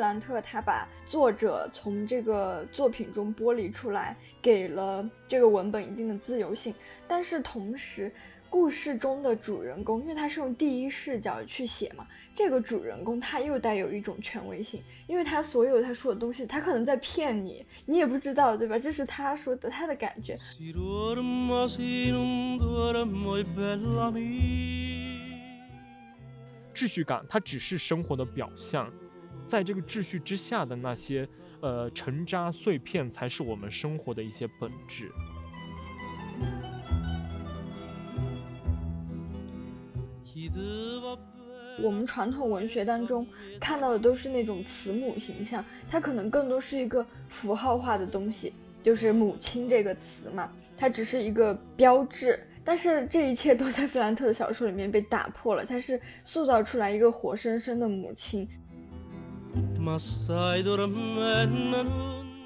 兰特他把作者从这个作品中剥离出来，给了这个文本一定的自由性，但是同时。故事中的主人公，因为他是用第一视角去写嘛，这个主人公他又带有一种权威性，因为他所有他说的东西，他可能在骗你，你也不知道，对吧？这是他说的，他的感觉。秩序感，它只是生活的表象，在这个秩序之下的那些呃尘渣碎片，才是我们生活的一些本质。我们传统文学当中看到的都是那种慈母形象，它可能更多是一个符号化的东西，就是母亲这个词嘛，它只是一个标志。但是这一切都在 弗兰特的小说里面被打破了，他是塑造出来一个活生生的母亲。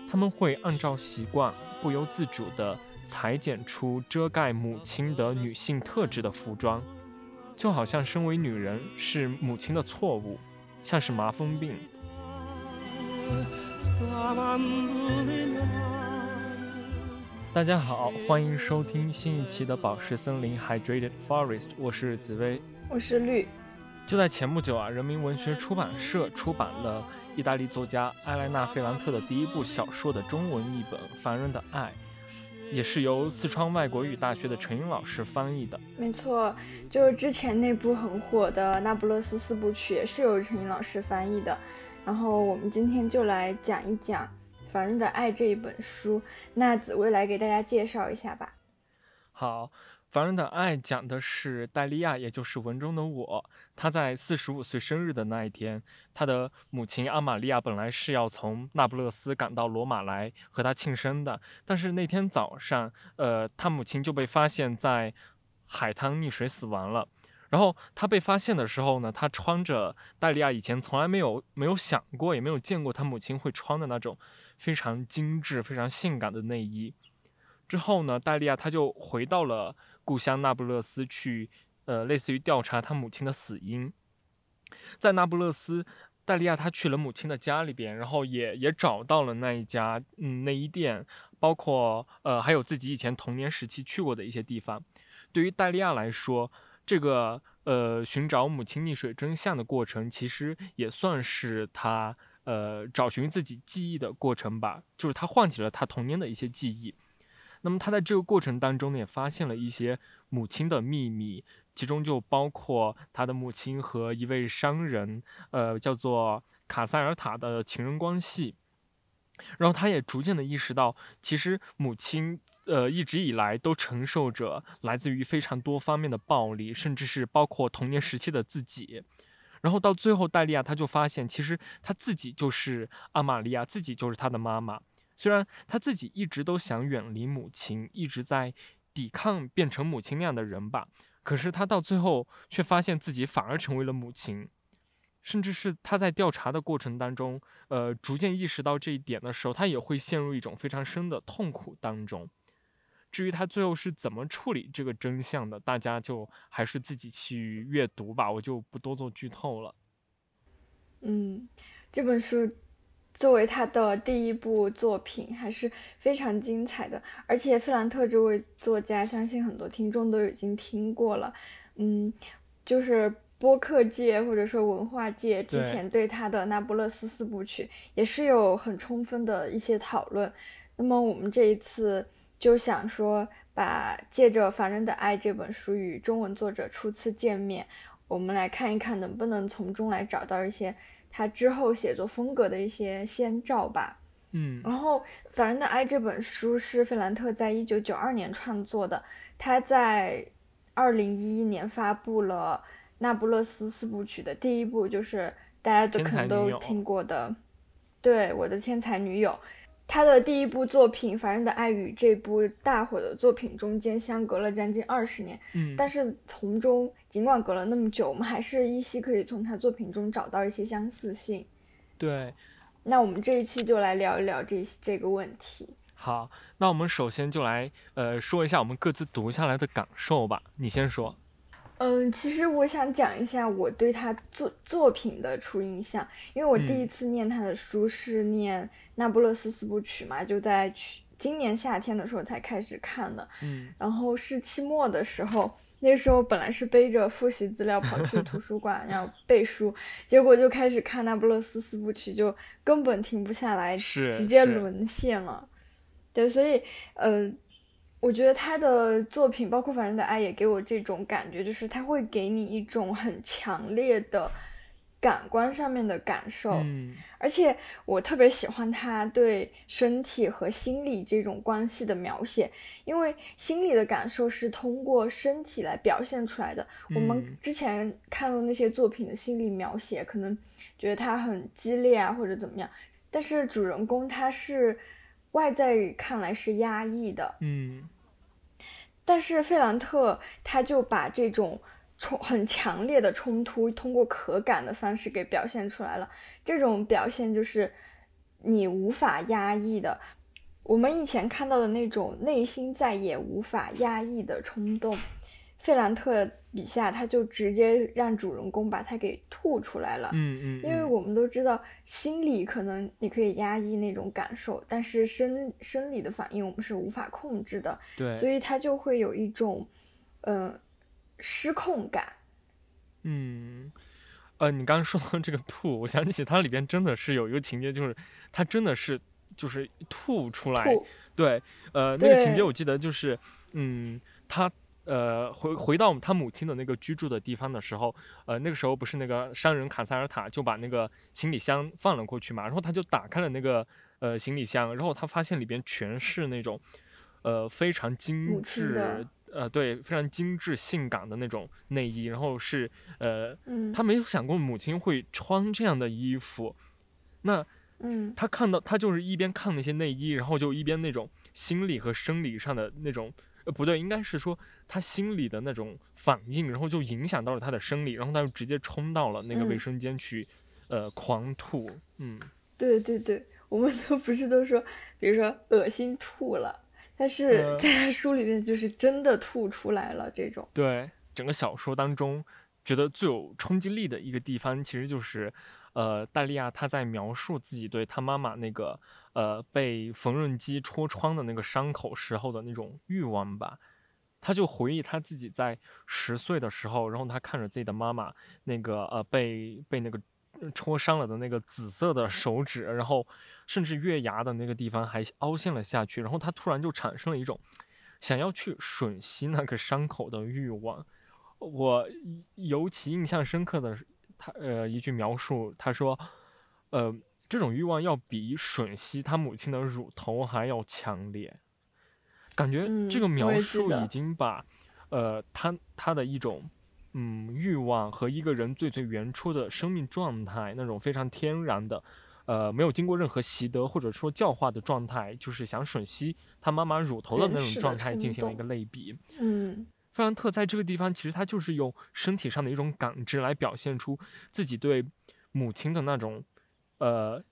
他们会按照习惯，不由自主地裁剪出遮盖母亲的女性特质的服装。就好像身为女人是母亲的错误，像是麻风病。大家好，欢迎收听新一期的宝石森林 （Hydrated Forest），我是紫薇，我是绿。就在前不久啊，人民文学出版社出版了意大利作家埃莱娜·费兰特的第一部小说的中文译本《凡人的爱》。也是由四川外国语大学的陈英老师翻译的。没错，就是之前那部很火的《那不勒斯四部曲》也是由陈英老师翻译的。然后我们今天就来讲一讲《凡人的爱》这一本书。那紫薇来给大家介绍一下吧。好。凡人的爱讲的是戴利亚，也就是文中的我。他在四十五岁生日的那一天，他的母亲阿玛利亚本来是要从那不勒斯赶到罗马来和他庆生的，但是那天早上，呃，他母亲就被发现在海滩溺水死亡了。然后他被发现的时候呢，他穿着戴利亚以前从来没有没有想过，也没有见过他母亲会穿的那种非常精致、非常性感的内衣。之后呢，戴利亚他就回到了故乡那不勒斯去，呃，类似于调查他母亲的死因。在那不勒斯，戴利亚他去了母亲的家里边，然后也也找到了那一家嗯内衣店，包括呃还有自己以前童年时期去过的一些地方。对于戴利亚来说，这个呃寻找母亲溺水真相的过程，其实也算是他呃找寻自己记忆的过程吧，就是他唤起了他童年的一些记忆。那么他在这个过程当中呢，也发现了一些母亲的秘密，其中就包括他的母亲和一位商人，呃，叫做卡塞尔塔的情人关系。然后他也逐渐的意识到，其实母亲，呃，一直以来都承受着来自于非常多方面的暴力，甚至是包括童年时期的自己。然后到最后，戴利亚他就发现，其实他自己就是阿玛利亚，自己就是他的妈妈。虽然他自己一直都想远离母亲，一直在抵抗变成母亲那样的人吧，可是他到最后却发现自己反而成为了母亲，甚至是他在调查的过程当中，呃，逐渐意识到这一点的时候，他也会陷入一种非常深的痛苦当中。至于他最后是怎么处理这个真相的，大家就还是自己去阅读吧，我就不多做剧透了。嗯，这本书。作为他的第一部作品，还是非常精彩的。而且费兰特这位作家，相信很多听众都已经听过了。嗯，就是播客界或者说文化界之前对他的《那不勒斯四部曲》也是有很充分的一些讨论。那么我们这一次就想说，把借着《凡人的爱》这本书与中文作者初次见面，我们来看一看能不能从中来找到一些。他之后写作风格的一些先兆吧，嗯，然后《凡人的爱》这本书是费兰特在一九九二年创作的，他在二零一一年发布了《那不勒斯四部曲》的第一部，就是大家都可能都听过的，对，我的天才女友。他的第一部作品《凡人的爱与》这部大火的作品中间相隔了将近二十年，嗯，但是从中尽管隔了那么久，我们还是依稀可以从他作品中找到一些相似性。对，那我们这一期就来聊一聊这这个问题。好，那我们首先就来呃说一下我们各自读下来的感受吧。你先说。嗯，其实我想讲一下我对他作作品的初印象，因为我第一次念他的书是念《那不勒斯四部曲》嘛，就在去今年夏天的时候才开始看的。嗯，然后是期末的时候，那时候本来是背着复习资料跑去图书馆 要背书，结果就开始看《那不勒斯四部曲》，就根本停不下来，直接沦陷了。对，所以呃。我觉得他的作品，包括《凡人的爱》，也给我这种感觉，就是他会给你一种很强烈的感官上面的感受。嗯，而且我特别喜欢他对身体和心理这种关系的描写，因为心理的感受是通过身体来表现出来的。我们之前看到那些作品的心理描写，可能觉得他很激烈啊，或者怎么样，但是主人公他是外在看来是压抑的。嗯。但是费兰特他就把这种冲很强烈的冲突通过可感的方式给表现出来了。这种表现就是你无法压抑的。我们以前看到的那种内心再也无法压抑的冲动。费兰特笔下，他就直接让主人公把他给吐出来了。嗯嗯，因为我们都知道，心理可能你可以压抑那种感受，但是生生理的反应我们是无法控制的。对，所以他就会有一种，嗯，失控感。嗯，呃，你刚刚说到这个吐，我想起它里边真的是有一个情节，就是他真的是就是吐出来。对，呃，那个情节我记得就是，嗯，他。呃，回回到他母亲的那个居住的地方的时候，呃，那个时候不是那个商人卡塞尔塔就把那个行李箱放了过去嘛，然后他就打开了那个呃行李箱，然后他发现里边全是那种，呃，非常精致，呃，对，非常精致性感的那种内衣，然后是呃，他没有想过母亲会穿这样的衣服，那，嗯，他看到他就是一边看那些内衣，然后就一边那种心理和生理上的那种。呃，不对，应该是说他心里的那种反应，然后就影响到了他的生理，然后他就直接冲到了那个卫生间去，呃，狂吐。嗯，对对对，我们都不是都说，比如说恶心吐了，但是在他书里面就是真的吐出来了这种。对，整个小说当中，觉得最有冲击力的一个地方，其实就是，呃，戴利亚他在描述自己对他妈妈那个。呃，被缝纫机戳穿的那个伤口时候的那种欲望吧，他就回忆他自己在十岁的时候，然后他看着自己的妈妈那个呃被被那个戳伤了的那个紫色的手指，然后甚至月牙的那个地方还凹陷了下去，然后他突然就产生了一种想要去吮吸那个伤口的欲望。我尤其印象深刻的他呃一句描述，他说，呃。这种欲望要比吮吸他母亲的乳头还要强烈，感觉这个描述已经把，呃，他他的一种，嗯，欲望和一个人最最原初的生命状态，那种非常天然的，呃，没有经过任何习得或者说教化的状态，就是想吮吸他妈妈乳头的那种状态，进行了一个类比。嗯，费兰特在这个地方其实他就是用身体上的一种感知来表现出自己对母亲的那种。呃，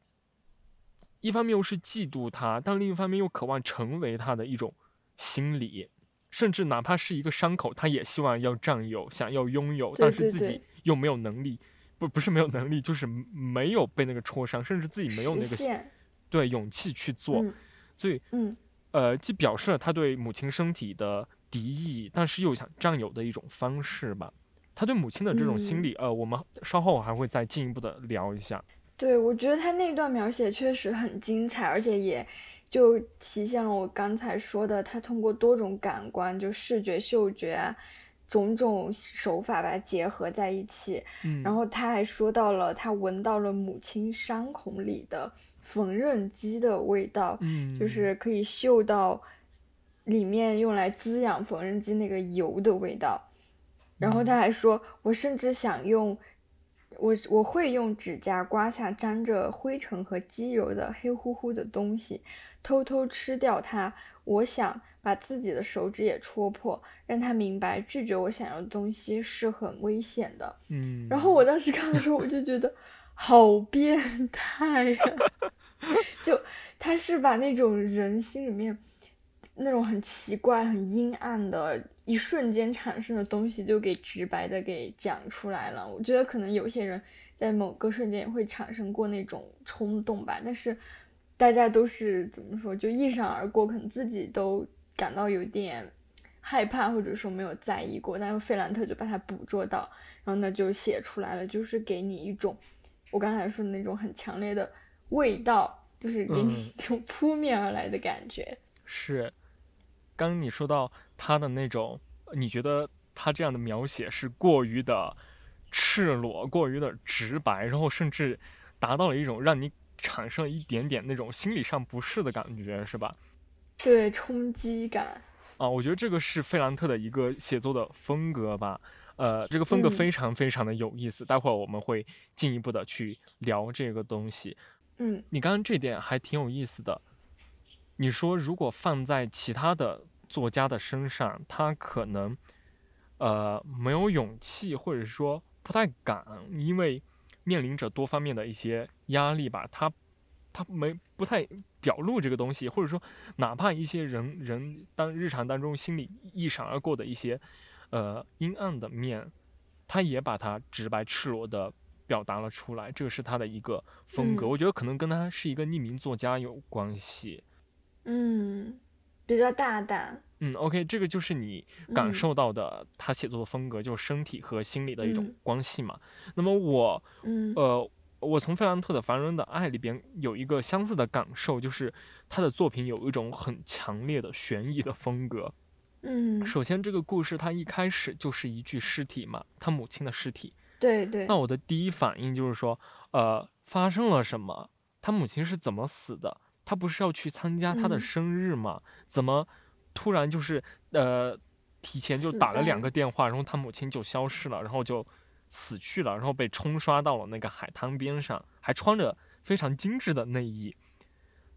一方面又是嫉妒他，但另一方面又渴望成为他的一种心理，甚至哪怕是一个伤口，他也希望要占有，想要拥有，但是自己又没有能力，不不是没有能力，就是没有被那个戳伤，甚至自己没有那个对勇气去做，所以嗯，呃，既表示了他对母亲身体的敌意，但是又想占有的一种方式吧。他对母亲的这种心理，呃，我们稍后还会再进一步的聊一下。对，我觉得他那段描写确实很精彩，而且也就体现了我刚才说的，他通过多种感官，就视觉、嗅觉啊，种种手法把它结合在一起。嗯，然后他还说到了，他闻到了母亲伤口里的缝纫机的味道，嗯，就是可以嗅到里面用来滋养缝纫机那个油的味道。然后他还说，我甚至想用。我我会用指甲刮下沾着灰尘和机油的黑乎乎的东西，偷偷吃掉它。我想把自己的手指也戳破，让他明白拒绝我想要的东西是很危险的。嗯。然后我当时看的时候，我就觉得好变态呀！就他是把那种人心里面那种很奇怪、很阴暗的，一瞬间产生的东西，就给直白的给讲出来了。我觉得可能有些人在某个瞬间也会产生过那种冲动吧，但是大家都是怎么说，就一闪而过，可能自己都感到有点害怕，或者说没有在意过，但是费兰特就把它捕捉到，然后呢就写出来了，就是给你一种我刚才说的那种很强烈的味道，就是给你一种扑面而来的感觉。是。刚你说到他的那种，你觉得他这样的描写是过于的赤裸，过于的直白，然后甚至达到了一种让你产生一点点那种心理上不适的感觉，是吧？对，冲击感。啊，我觉得这个是费兰特的一个写作的风格吧。呃，这个风格非常非常的有意思，待会儿我们会进一步的去聊这个东西。嗯，你刚刚这点还挺有意思的。你说，如果放在其他的作家的身上，他可能，呃，没有勇气，或者说不太敢，因为面临着多方面的一些压力吧，他他没不太表露这个东西，或者说，哪怕一些人人当日常当中心里一闪而过的一些，呃，阴暗的面，他也把它直白赤裸的表达了出来，这个是他的一个风格。我觉得可能跟他是一个匿名作家有关系。嗯，比较大胆。嗯，OK，这个就是你感受到的他写作的风格，就是身体和心理的一种关系嘛。那么我，嗯，呃，我从费兰特的《凡人的爱》里边有一个相似的感受，就是他的作品有一种很强烈的悬疑的风格。嗯，首先这个故事它一开始就是一具尸体嘛，他母亲的尸体。对对。那我的第一反应就是说，呃，发生了什么？他母亲是怎么死的？他不是要去参加他的生日吗？怎么突然就是呃提前就打了两个电话，然后他母亲就消失了，然后就死去了，然后被冲刷到了那个海滩边上，还穿着非常精致的内衣，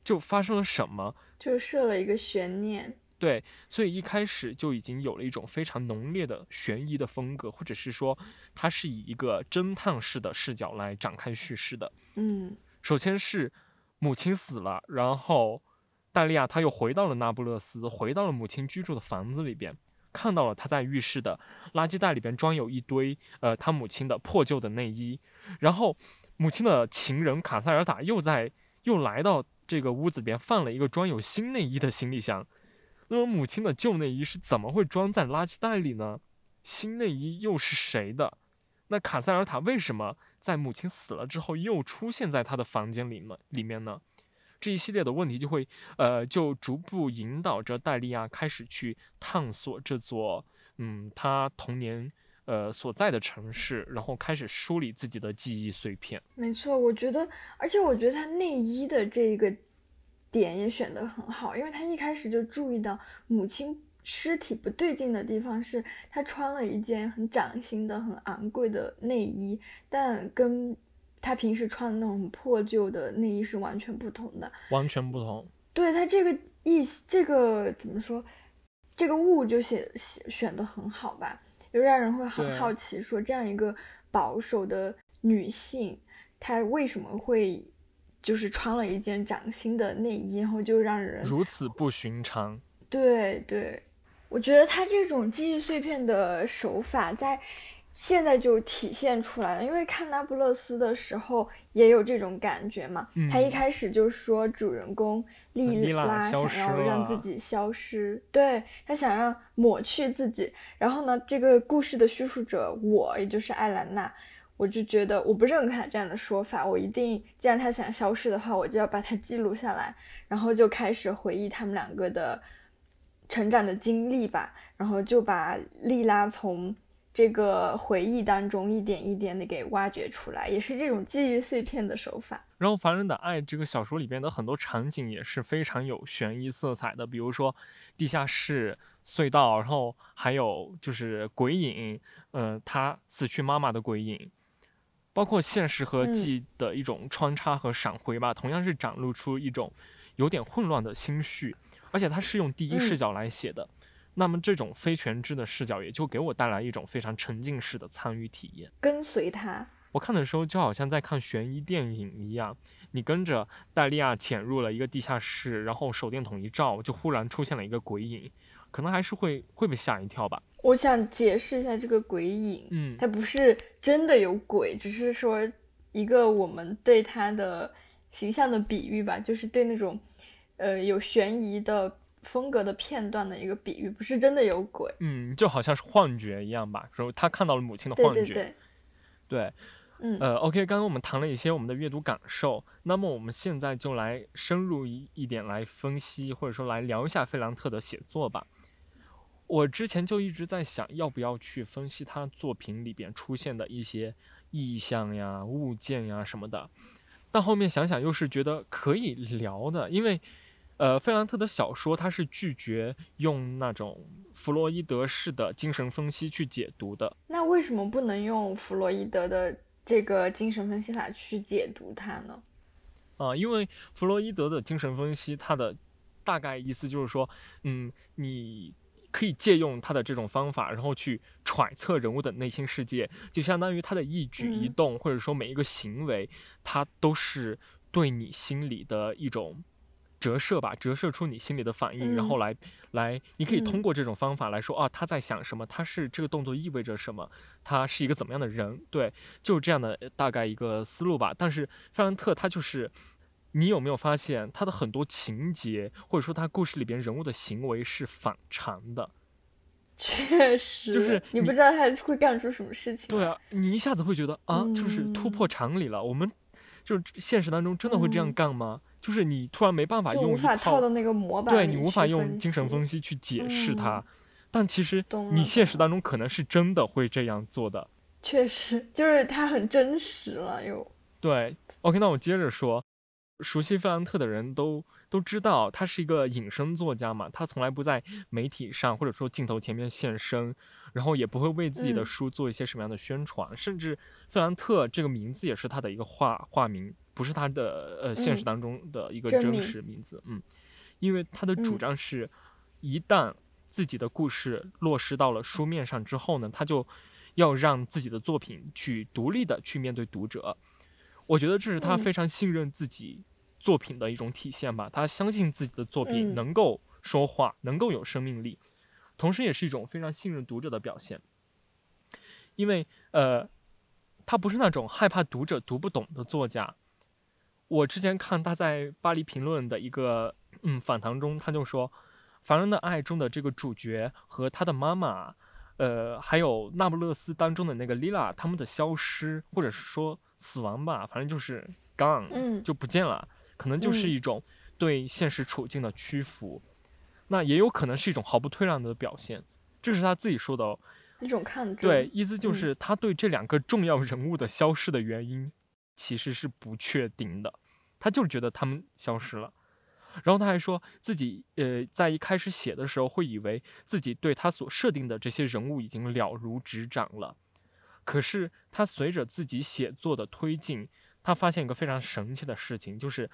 就发生了什么？就设了一个悬念。对，所以一开始就已经有了一种非常浓烈的悬疑的风格，或者是说它是以一个侦探式的视角来展开叙事的。嗯，首先是。母亲死了，然后戴利亚他又回到了那不勒斯，回到了母亲居住的房子里边，看到了他在浴室的垃圾袋里边装有一堆呃他母亲的破旧的内衣，然后母亲的情人卡塞尔塔又在又来到这个屋子里边放了一个装有新内衣的行李箱，那么母亲的旧内衣是怎么会装在垃圾袋里呢？新内衣又是谁的？那卡塞尔塔为什么？在母亲死了之后，又出现在他的房间里呢？里面呢，这一系列的问题就会，呃，就逐步引导着戴利亚开始去探索这座，嗯，他童年，呃，所在的城市，然后开始梳理自己的记忆碎片。没错，我觉得，而且我觉得他内衣的这个点也选得很好，因为他一开始就注意到母亲。尸体不对劲的地方是，他穿了一件很崭新的、很昂贵的内衣，但跟他平时穿的那种破旧的内衣是完全不同的，完全不同。对他这个意，这个怎么说？这个物就写写选的很好吧，就让人会很好奇，说这样一个保守的女性，她为什么会就是穿了一件崭新的内衣，然后就让人如此不寻常？对对。我觉得他这种记忆碎片的手法在现在就体现出来了，因为看那不勒斯的时候也有这种感觉嘛。他一开始就说主人公莉拉想要让自己消失，对他想让抹去自己。然后呢，这个故事的叙述者我，也就是艾兰娜，我就觉得我不认可他这样的说法，我一定既然他想消失的话，我就要把它记录下来，然后就开始回忆他们两个的。成长的经历吧，然后就把莉拉从这个回忆当中一点一点的给挖掘出来，也是这种记忆碎片的手法。然后《凡人的爱》这个小说里边的很多场景也是非常有悬疑色彩的，比如说地下室、隧道，然后还有就是鬼影，呃，他死去妈妈的鬼影，包括现实和记忆的一种穿插和闪回吧，同样是展露出一种有点混乱的心绪。而且它是用第一视角来写的，那么这种非全知的视角也就给我带来一种非常沉浸式的参与体验，跟随他。我看的时候就好像在看悬疑电影一样，你跟着戴利亚潜入了一个地下室，然后手电筒一照，就忽然出现了一个鬼影，可能还是会会被吓一跳吧。我想解释一下这个鬼影，嗯，它不是真的有鬼，只是说一个我们对它的形象的比喻吧，就是对那种呃有悬疑的风格的片段的一个比喻，不是真的有鬼。嗯，就好像是幻觉一样吧，说他看到了母亲的幻觉。对对，对嗯呃，OK，刚刚我们谈了一些我们的阅读感受，那么我们现在就来深入一一点来分析，或者说来聊一下费兰特的写作吧。我之前就一直在想，要不要去分析他作品里边出现的一些意象呀、物件呀什么的，但后面想想又是觉得可以聊的，因为，呃，费兰特的小说他是拒绝用那种弗洛伊德式的精神分析去解读的，那为什么不能用弗洛伊德的这个精神分析法去解读它呢？啊、因为弗洛伊德的精神分析，它的大概意思就是说，嗯，你可以借用他的这种方法，然后去揣测人物的内心世界，就相当于他的一举一嗯。动，或者说每一个行为，他都是对你心里的一种折射吧，折射出你心里的反应，然后嗯来来，你可以通嗯过这种方法来说啊，他在想什么，他是这个动作意味着什么，他是一个怎么样的人，对，就是这样的呃大概一个思路吧。但是费兰特他就是，你有没有发现他的很多情节，或者说他故事里边人物的行为是反常的？确实，就是你你不知道他会干出什么事情。对，啊，你一下子会觉得啊，就是突破嗯常理了。我们就是现实当中真的会这样嗯干吗？就是你突然没办法用一就无法套套到那个模板对你无法用精神分析去解释它，嗯但其实你现实当中可能是真的会这样做的。确实就是它很真实了又。对，OK，那我接着说，熟悉费兰特的人都都知道，他是一个隐身作家嘛，他从来不在媒体上或者说镜头前面现身，然后也不会为自己的嗯书做一些什么样的宣传，甚至费兰特这个名字也是他的一个化化名，不是他的呃现实嗯当中的一个真实名字，嗯，因为他的主嗯张是，一旦自己的故事落实到了书面上之后呢，他就要让自己的作品去独立的去面对读者。我觉得这是他嗯非常信任自己作品的一种体现吧。他相信自己的作品嗯能够说话，能够有生命力，同时也是一种非常信任读者的表现。因为呃，他不是那种害怕读者读不懂的作家。我之前看他在《巴黎评论》的一个嗯访谈中，他就说，《凡人的爱》中的这个主角和他的妈妈，呃，还有那不勒斯当中的那个丽拉，他们的消失或者是说死亡吧，反正就是 gone，嗯就不见了，可能就是嗯一种对现实处境的屈服，那也有可能是一种毫不退让的表现，这是他自己说的哦。一种抗争。对，意思就嗯是他对这两个重要人物的消失的原因其实是不确定的，他就是觉得他们消失了。然后他还说自己呃在一开始写的时候会以为自己对他所设定的这些人物已经了如指掌了，可是他随着自己写作的推进，他发现一个非常神奇的事情，就是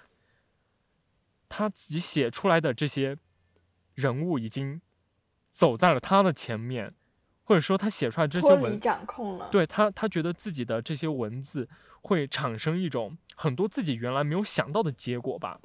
他自己写出来的这些人物已经走在了他的前面，或者说他写出来这些文，掌控了。对他，他觉得自己的这些文字会产生一种很多自己原来没有想到的结果吧。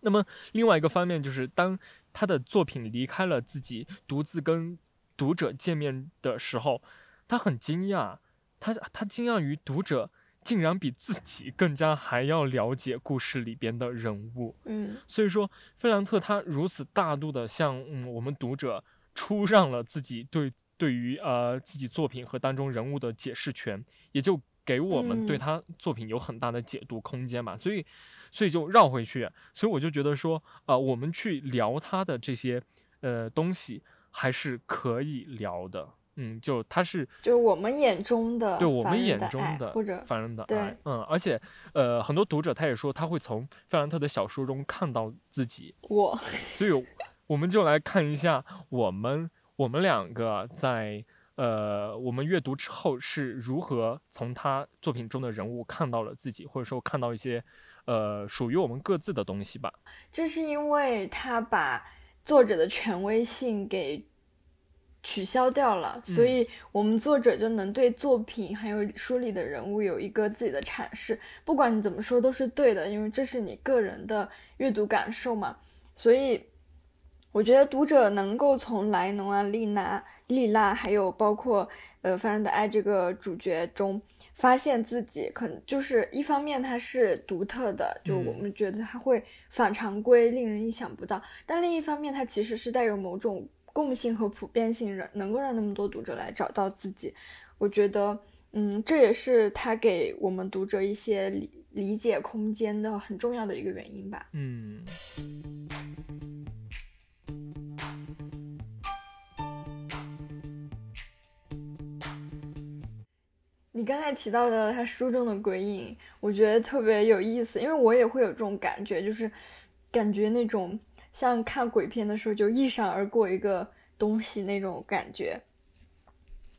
那么另外一个方面就是，当他的作品离开了自己，独自跟读者见面的时候，他很惊讶，他他惊讶于读者竟然比自己更加还要了解故事里边的人物。嗯所以说，菲兰特他如此大度的向嗯我们读者出让了自己对对于呃自己作品和当中人物的解释权，也就给我们对嗯他作品有很大的解读空间吧。所以，所以就绕回去，所以我就觉得说，啊、我们去聊他的这些呃东西还是可以聊的。嗯，就他是就是我们眼中的对我们眼中的或者凡人的爱，嗯，而且呃，很多读者他也说他会从费兰特的小说中看到自己，我所以我们就来看一下我们我们两个在呃我们阅读之后是如何从他作品中的人物看到了自己，或者说看到一些呃属于我们各自的东西吧。这是因为他把作者的权威性给取消掉了，所以我们作者就能对作品还有书里的人物有一个自己的阐释。不管你怎么说都是对的，因为这是你个人的阅读感受嘛。所以我觉得读者能够从莱农啊、丽娜、丽拉，还有包括呃《凡人的爱》这个主角中，发现自己可能就是一方面它是独特的，就我们觉得它会反常规，令人意想不到；但另一方面，它其实是带有某种。共性和普遍性，让能够让那么多读者来找到自己，我觉得，嗯，这也是他给我们读者一些理理解空间的很重要的一个原因吧。嗯。你刚才提到的他书中的鬼影，我觉得特别有意思，因为我也会有这种感觉，就是感觉那种。像看鬼片的时候，就一闪而过一个东西那种感觉，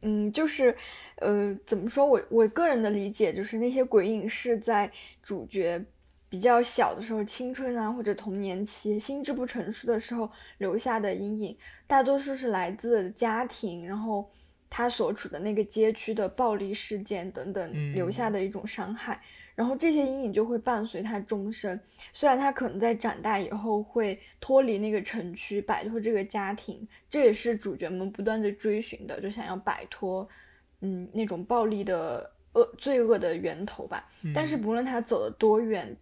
嗯，就是，呃，怎么说我我个人的理解就是那些鬼影是在主角比较小的时候，青春啊或者童年期心智不成熟的时候留下的阴影，大多数是来自家庭，然后他所处的那个街区的暴力事件等等留下的一种伤害。然后这些阴影就会伴随他终身，虽然他可能在长大以后会脱离那个城区，摆脱这个家庭，这也是主角们不断的追寻的，就想要摆脱，嗯，那种暴力的恶罪恶的源头吧。但是不论他走得多远，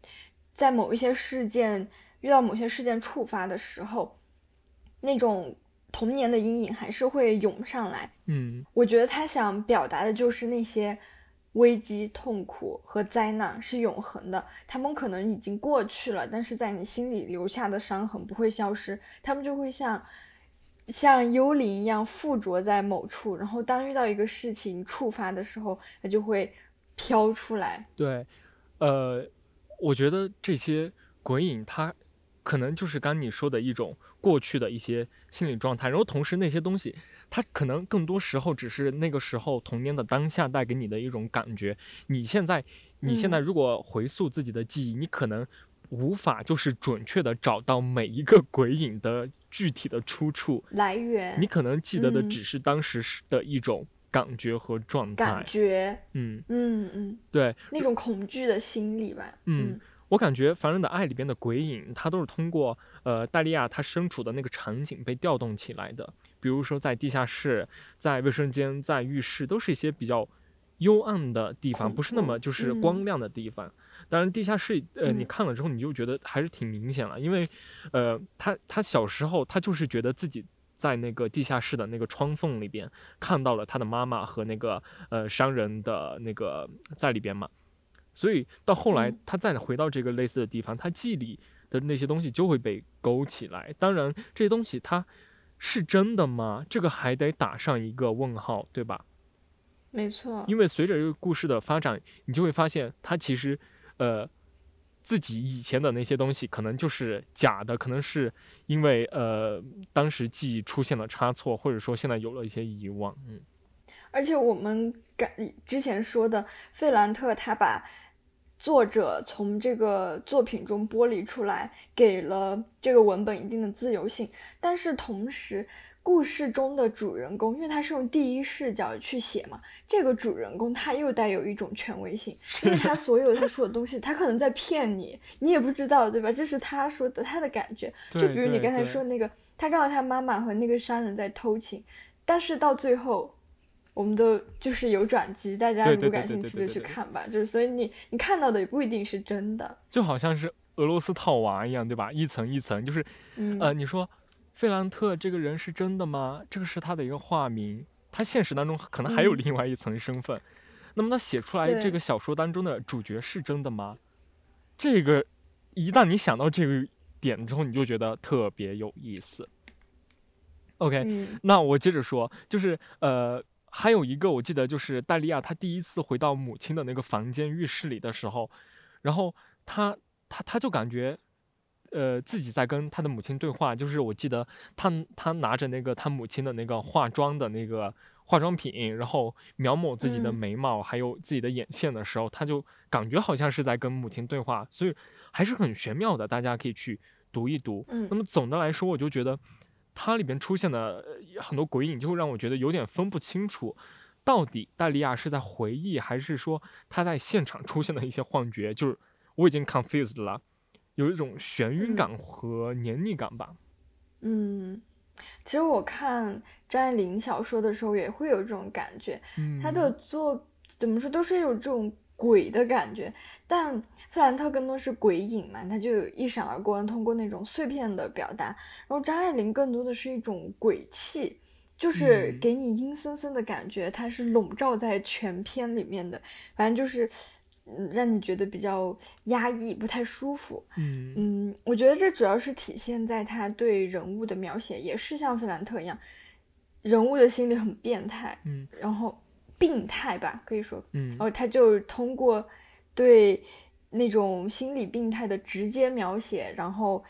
在某一些事件遇到某些事件触发的时候，那种童年的阴影还是会涌上来。嗯，我觉得他想表达的就是那些。危机、痛苦和灾难是永恒的，他们可能已经过去了，但是在你心里留下的伤痕不会消失，他们就会像像幽灵一样附着在某处，然后当遇到一个事情触发的时候，它就会飘出来。对，呃，我觉得这些鬼影它可能就是刚你说的一种过去的一些心理状态，然后同时那些东西。它可能更多时候只是那个时候童年的当下带给你的一种感觉。你现在，你现在如果回溯自己的记忆，你可能无法就是准确的找到每一个鬼影的具体的出处来源。你可能记得的只是当时的一种感觉和状态。感觉，嗯嗯嗯，对，那种恐惧的心理吧。嗯，我感觉《凡人的爱》里边的鬼影，它都是通过呃戴利亚她身处的那个场景被调动起来的。比如说，在地下室、在卫生间、在浴室，都是一些比较幽暗的地方，不是那么就是光亮的地方。当然，地下室，呃，你看了之后，你就觉得还是挺明显了，因为，呃，他他小时候他就是觉得自己在那个地下室的那个窗缝里边看到了他的妈妈和那个呃商人的那个在里边嘛，所以到后来他再回到这个类似的地方，他记忆里的那些东西就会被勾起来。当然，这些东西它。是真的吗？这个还得打上一个问号，对吧？没错。因为随着这个故事的发展，你就会发现他其实，呃，自己以前的那些东西可能就是假的，可能是因为呃当时记忆出现了差错，或者说现在有了一些遗忘。嗯。而且我们感之前说的，费兰特他把。作者从这个作品中剥离出来，给了这个文本一定的自由性，但是同时，故事中的主人公，因为他是用第一视角去写嘛，这个主人公他又带有一种权威性，因为他所有他说的东西，他可能在骗你，你也不知道，对吧？这是他说的，他的感觉。就比如你刚才说那个，他告诉他妈妈和那个商人在偷情，但是到最后。我们都就是有转机，大家如果感兴趣就去看吧。就是所以你你看到的也不一定是真的，就好像是俄罗斯套娃一样，对吧？一层一层，就是呃，你说费兰特这个人是真的吗？这个是他的一个化名，他现实当中可能还有另外一层身份。那么他写出来这个小说当中的主角是真的吗？这个一旦你想到这个点之后，你就觉得特别有意思。OK，那我接着说，就是呃。还有一个，我记得就是戴利亚，她第一次回到母亲的那个房间浴室里的时候，然后她她她就感觉，呃，自己在跟她的母亲对话。就是我记得她她拿着那个她母亲的那个化妆的那个化妆品，然后描摹自己的眉毛还有自己的眼线的时候，她就感觉好像是在跟母亲对话，所以还是很玄妙的。大家可以去读一读。嗯，那么总的来说，我就觉得它里边出现的呃很多鬼影，就会让我觉得有点分不清楚，到底戴利亚是在回忆，还是说他在现场出现的一些幻觉，就是我已经 confused 了，有一种眩晕嗯感和黏腻感吧。嗯，其实我看张爱玲小说的时候也会有这种感觉，嗯，她的作怎么说都是有这种鬼的感觉，但费兰特更多是鬼影嘛，他就有一闪而过，通过那种碎片的表达，然后张爱玲更多的是一种鬼气。就是嗯给你阴森森的感觉，它是笼罩在全篇里面的，反正就是，嗯，让你觉得比较压抑，不太舒服。嗯嗯，我觉得这主要是体现在他对人物的描写，也是像费兰特一样，人物的心理很变态，嗯然后病态吧，可以说，嗯。然后他就通过对那种心理病态的直接描写，然后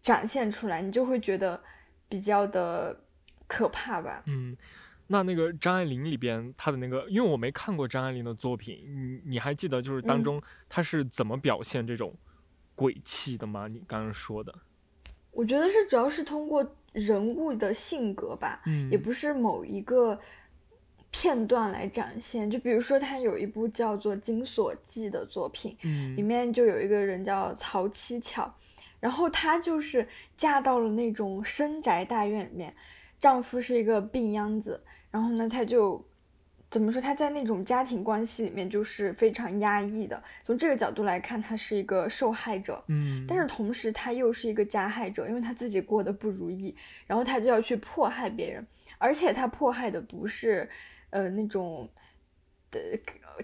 展现出来，你就会觉得比较的可怕吧。嗯，那那个张爱玲里边，她的那个，因为我没看过张爱玲的作品，你你还记得就是当嗯。中她是怎么表现这种鬼气的吗？你刚刚说的，我觉得是主要是通过人物的性格吧，嗯，也不是某一个片段来展现。就比如说，他有一部叫做《金锁记》的作品，嗯，里面就有一个人叫曹七巧，然后她就是嫁到了那种深宅大院里面，丈夫是一个病秧子，然后呢，她就怎么说？她在那种家庭关系里面就是非常压抑的。从这个角度来看，她是一个受害者。嗯，但是同时，她又是一个加害者，因为她自己过得不如意，然后她就要去迫害别人，而且她迫害的不是，呃，那种，的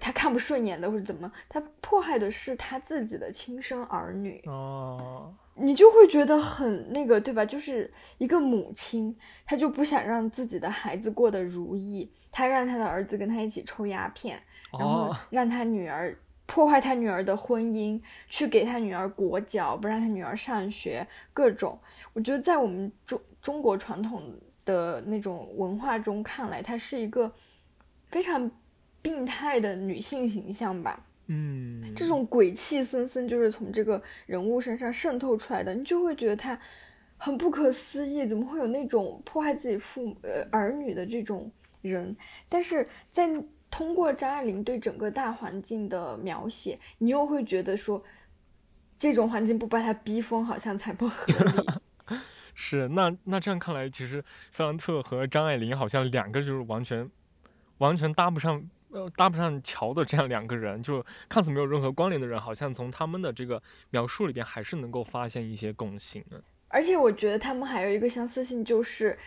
他看不顺眼的或者怎么，他迫害的是他自己的亲生儿女，哦，你就会觉得很那个，对吧？就是一个母亲，她就不想让自己的孩子过得如意，她让她的儿子跟她一起抽鸦片，然后哦，让她女儿破坏她女儿的婚姻，去给她女儿裹脚，不让她女儿上学，各种。我觉得在我们中中国传统的那种文化中看来，她是一个非常病态的女性形象吧。嗯，这种鬼气森森就是从这个人物身上渗透出来的，你就会觉得她很不可思议，怎么会有那种迫害自己父母呃儿女的这种人？但是在通过张爱玲对整个大环境的描写，你又会觉得说，这种环境不把她逼疯，好像才不合理。是那那这样看来，其实费兰特和张爱玲好像两个就是完全完全搭不上。呃，搭不上桥的这样两个人，就看似没有任何关联的人，好像从他们的这个描述里边，还是能够发现一些共性的。而且我觉得他们还有一个相似性，就是，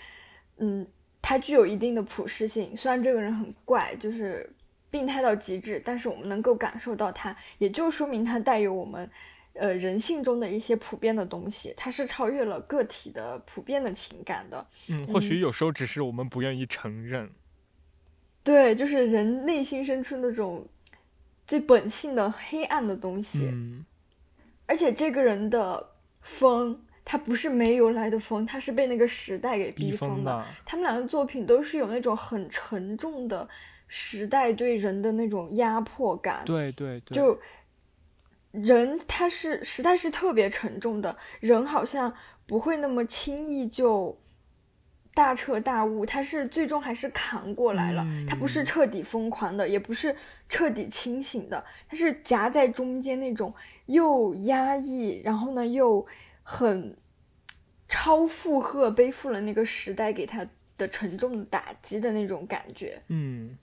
嗯，他具有一定的普适性。虽然这个人很怪，就是病态到极致，但是我们能够感受到他，也就说明他带有我们，呃，人性中的一些普遍的东西。他是超越了个体的普遍的情感的。嗯，或许嗯有时候只是我们不愿意承认。对，就是人内心深处那种最本性的黑暗的东西。嗯而且这个人的疯，他不是没由来的疯，他是被那个时代给逼疯疯的，他们两个作品都是有那种很沉重的时代对人的那种压迫感。对对对，就人他是时代是特别沉重的，人好像不会那么轻易就大彻大悟，他是最终还是扛过来了。他不是嗯彻底疯狂的，也不是彻底清醒的，他是夹在中间那种又压抑，然后呢又很超负荷，背负了那个时代给他的沉重的打击的那种感觉。嗯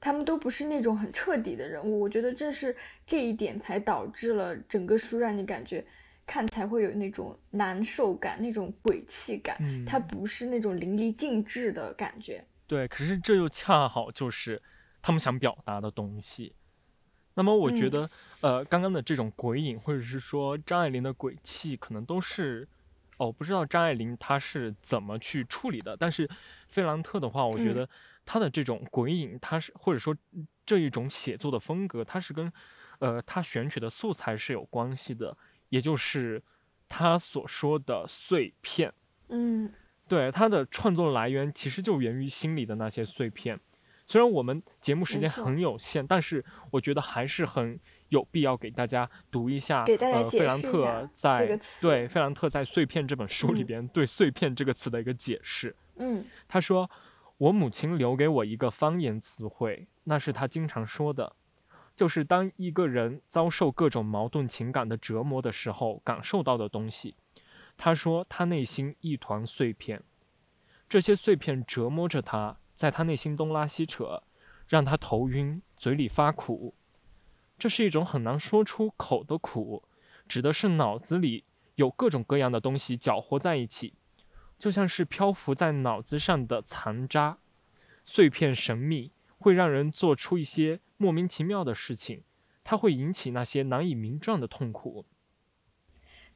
他们都不是那种很彻底的人物，我觉得正是这一点才导致了整个书让你感觉看才会有那种难受感、那种鬼气感。嗯，它不是那种淋漓尽致的感觉。对，可是这又恰好就是他们想表达的东西。那么我觉嗯得，呃，刚刚的这种鬼影，或者是说张爱玲的鬼气，可能都是，哦，不知道张爱玲她是怎么去处理的。但是费兰特的话，我觉嗯得他的这种鬼影，他是或者说这一种写作的风格，它是跟，呃，他选取的素材是有关系的，也就是他所说的碎片。嗯对，他的创作来源其实就源于心里的那些碎片，虽然我们节目时间很有限，但是我觉得还是很有必要给大家读一下，给大家呃，费兰解释一特下在这个词对费兰特在《碎片》这本书里嗯边对“碎片”这个词的一个解释。嗯他说：“我母亲留给我一个方言词汇，那是他经常说的，就是当一个人遭受各种矛盾情感的折磨的时候，感受到的东西。他说，他内心一团碎片，这些碎片折磨着他，在他内心东拉西扯，让他头晕，嘴里发苦。这是一种很难说出口的苦，指的是脑子里有各种各样的东西搅和在一起。”就像是漂浮在脑子上的残渣，碎片神秘，会让人做出一些莫名其妙的事情，它会引起那些难以名状的痛苦。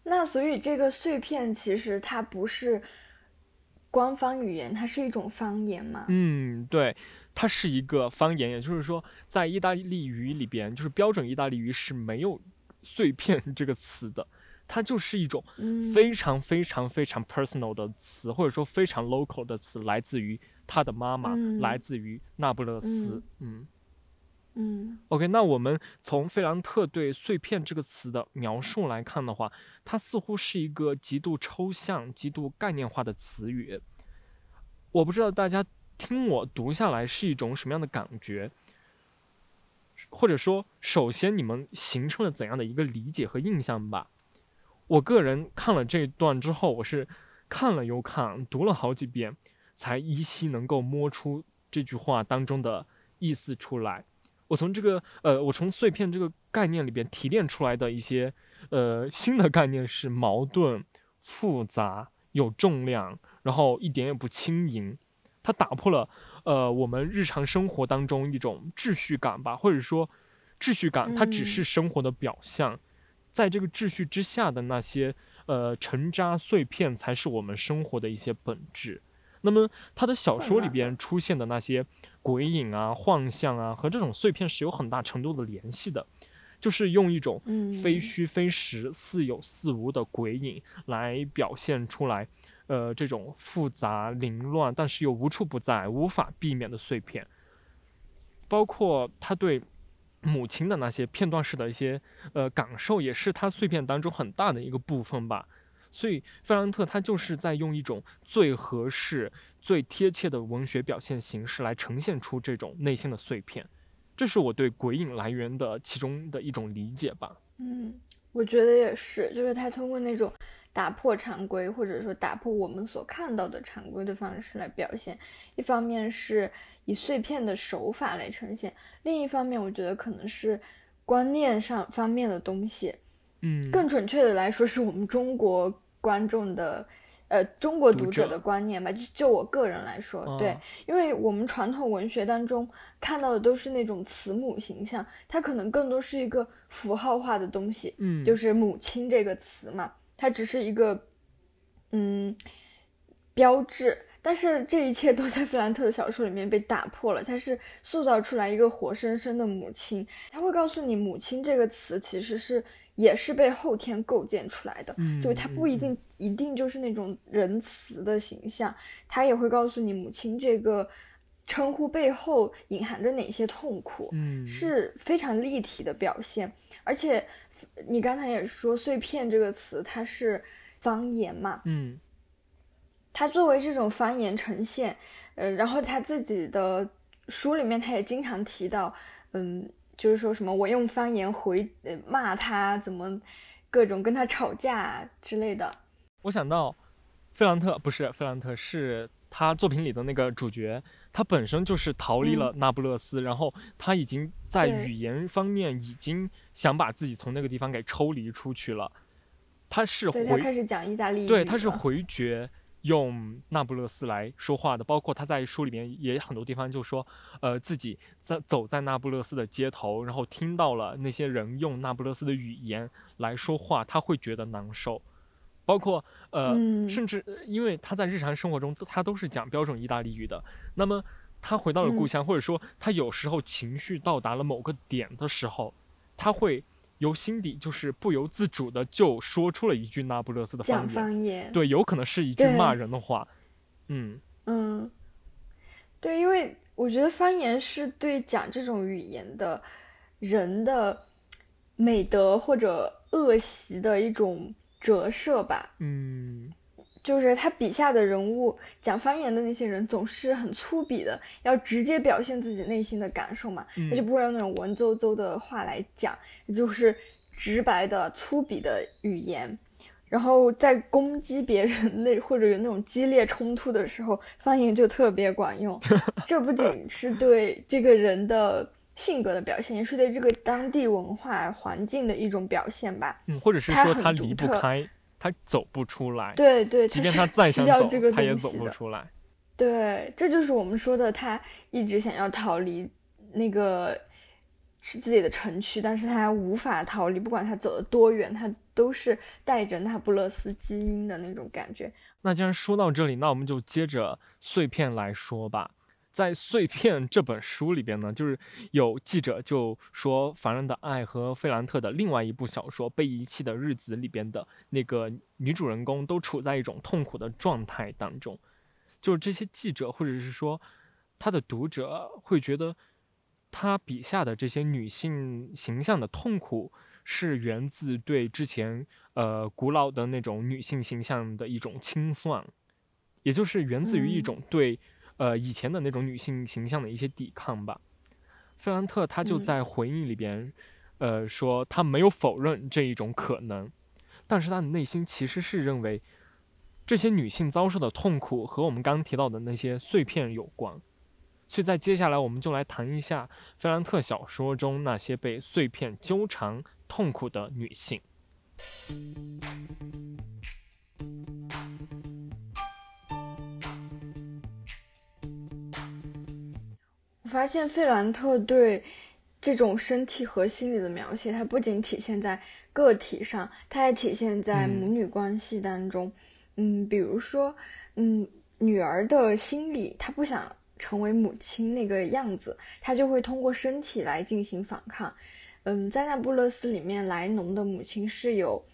那所以这个碎片其实它不是官方语言，它是一种方言嘛？嗯，对，它是一个方言，也就是说，在意大利语里边，就是标准意大利语是没有“碎片”这个词的，它就是一种嗯，非常非常非常 personal 的词，或者说非常 local 的词，来自于他的妈妈，嗯来自于那不勒斯。嗯嗯嗯 OK，那我们从费兰特对“碎片”这个词的描述来看的话，它似乎是一个极度抽象、极度概念化的词语。我不知道大家听我读下来是一种什么样的感觉，或者说，首先你们形成了怎样的一个理解和印象吧？我个人看了这一段之后，我是看了又看，读了好几遍，才依稀能够摸出这句话当中的意思出来。我从这个呃，我从碎片这个概念里边提炼出来的一些呃新的概念是矛盾、复杂、有重量，然后一点也不轻盈。它打破了呃我们日常生活当中一种秩序感吧，或者说秩序感它只是嗯生活的表象，在这个秩序之下的那些呃沉渣碎片才是我们生活的一些本质。那么他的小说里边出现的那些鬼影啊、幻象啊，和这种碎片是有很大程度的联系的，就是用一种嗯。非虚非实、似有似无的鬼影来表现出来，呃，这种复杂凌乱，但是又无处不在、无法避免的碎片，包括他对母亲的那些片段式的一些呃感受，也是他碎片当中很大的一个部分吧。所以，费兰特他就是在用一种最合适、最贴切的文学表现形式来呈现出这种内心的碎片，这是我对鬼影来源的其中的一种理解吧。嗯，我觉得也是，就是他通过那种打破常规，或者说打破我们所看到的常规的方式来表现。一方面是以碎片的手法来呈现，另一方面我觉得可能是观念上方面的东西。嗯，更准确的来说，是我们中国观众的，呃，中国读者的观念吧。就就我个人来说，对哦，因为我们传统文学当中看到的都是那种慈母形象，它可能更多是一个符号化的东西，嗯，就是母亲这个词嘛，它只是一个，嗯，标志。但是这一切都在弗兰特的小说里面被打破了，他是塑造出来一个活生生的母亲，他会告诉你，母亲这个词其实是也是被后天构建出来的，嗯就是它不一定一定就是那种仁慈的形象，他也会告诉你母亲这个称呼背后隐含着哪些痛苦，嗯。是非常立体的表现。而且你刚才也说“碎片”这个词，它是方言嘛，嗯。它作为这种方言呈现，呃，然后他自己的书里面他也经常提到，嗯，就是说什么我用方言回呃骂他，怎么各种跟他吵架之类的。我想到费兰特不是费兰特，是他作品里的那个主角，他本身就是逃离了那不勒斯，然后他已经在语言方面已经想把自己从那个地方给抽离出去了。他是对他回开始讲意大利语对，他是回绝用那不勒斯来说话的，包括他在书里面也很多地方就说，呃，自己在走在那不勒斯的街头，然后听到了那些人用那不勒斯的语言来说话，他会觉得难受。包括呃，嗯。甚至呃因为他在日常生活中他都是讲标准意大利语的，那么他回到了故嗯。乡，或者说他有时候情绪到达了某个点的时候，他会由心底就是不由自主的就说出了一句那不勒斯的讲方言。方言，对，有可能是一句骂人的话。嗯嗯，对，因为我觉得方言是对讲这种语言的人的美德或者恶习的一种折射吧。嗯，就是他笔下的人物讲方言的那些人总是很粗鄙的，要直接表现自己内心的感受嘛，他就不会用那种文绉绉的话来讲，就是直白的粗鄙的语言。然后在攻击别人那或者有那种激烈冲突的时候，方言就特别管用。这不仅是对这个人的性格的表现，也是对这个当地文化环境的一种表现吧。嗯，或者是说他离不开，他走不出来。对对，即便他再想走，他也走不出来。对，这就是我们说的，他一直想要逃离那个。是自己的城区，但是他无法逃离，不管他走的多远，他都是带着那不勒斯基因的那种感觉。那既然说到这里，那我们就接着碎片来说吧。在《碎片》这本书里边呢，就是有记者就说，凡人的爱和费兰特的另外一部小说《被遗弃的日子》里边的那个女主人公都处在一种痛苦的状态当中。就是这些记者或者是说他的读者会觉得。他笔下的这些女性形象的痛苦，是源自对之前呃古老的那种女性形象的一种清算，也就是源自于一种对呃以前的那种女性形象的一些抵抗吧。费兰特他就在回忆里边，呃说他没有否认这一种可能，但是他的内心其实是认为这些女性遭受的痛苦和我们刚刚提到的那些碎片有关。所以在接下来，我们就来谈一下费兰特小说中那些被碎片纠缠、痛苦的女性。我发现费兰特对这种身体和心理的描写，它不仅体现在个体上，它还体现在母女关系当中。嗯，比如说，嗯，女儿的心理，她不想。成为母亲那个样子，她就会通过身体来进行反抗。嗯，在那不勒斯里面，莱农的母亲是有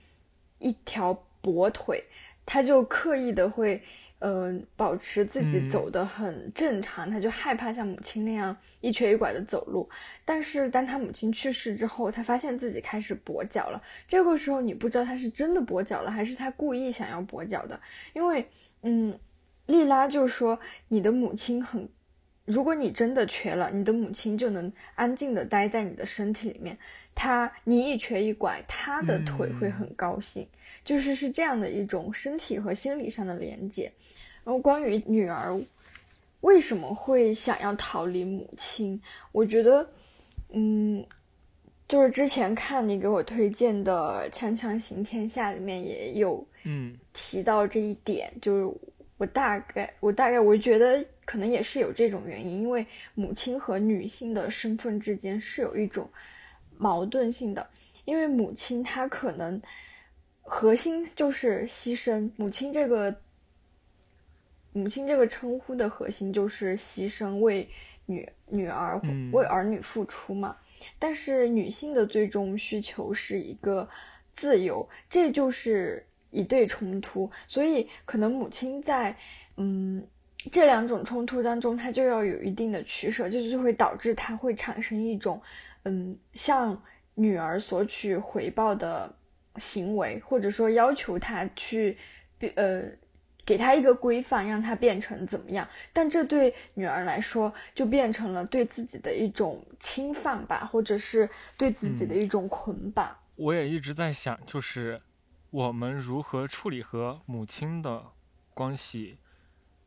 一条跛腿，她就刻意的会，嗯，保持自己走得很正常，他就害怕像母亲那样一瘸一拐的走路。但是当他母亲去世之后，他发现自己开始跛脚了。这个时候，你不知道他是真的跛脚了，还是他故意想要跛脚的，因为，嗯。莉拉就说：“你的母亲很，如果你真的瘸了，你的母亲就能安静的待在你的身体里面。她，你一瘸一拐，他的腿会很高兴。就是是这样的一种身体和心理上的连接。然后关于女儿为什么会想要逃离母亲，我觉得，嗯，就是之前看你给我推荐的《锵锵行天下》里面也有，嗯，提到这一点，就是。”我大概，我大概，我觉得可能也是有这种原因，因为母亲和女性的身份之间是有一种矛盾性的，因为母亲她可能核心就是牺牲，母亲这个母亲这个称呼的核心就是牺牲，为女女儿为儿女付出嘛。但是女性的最终需求是一个自由，这就是。一对冲突，所以可能母亲在，嗯，这两种冲突当中，她就要有一定的取舍，就是就会导致她会产生一种，嗯，向女儿索取回报的行为，或者说要求她去，呃，给她一个规范，让她变成怎么样。但这对女儿来说，就变成了对自己的一种侵犯吧，或者是对自己的一种捆绑。我也一直在想，就是。我们如何处理和母亲的关系？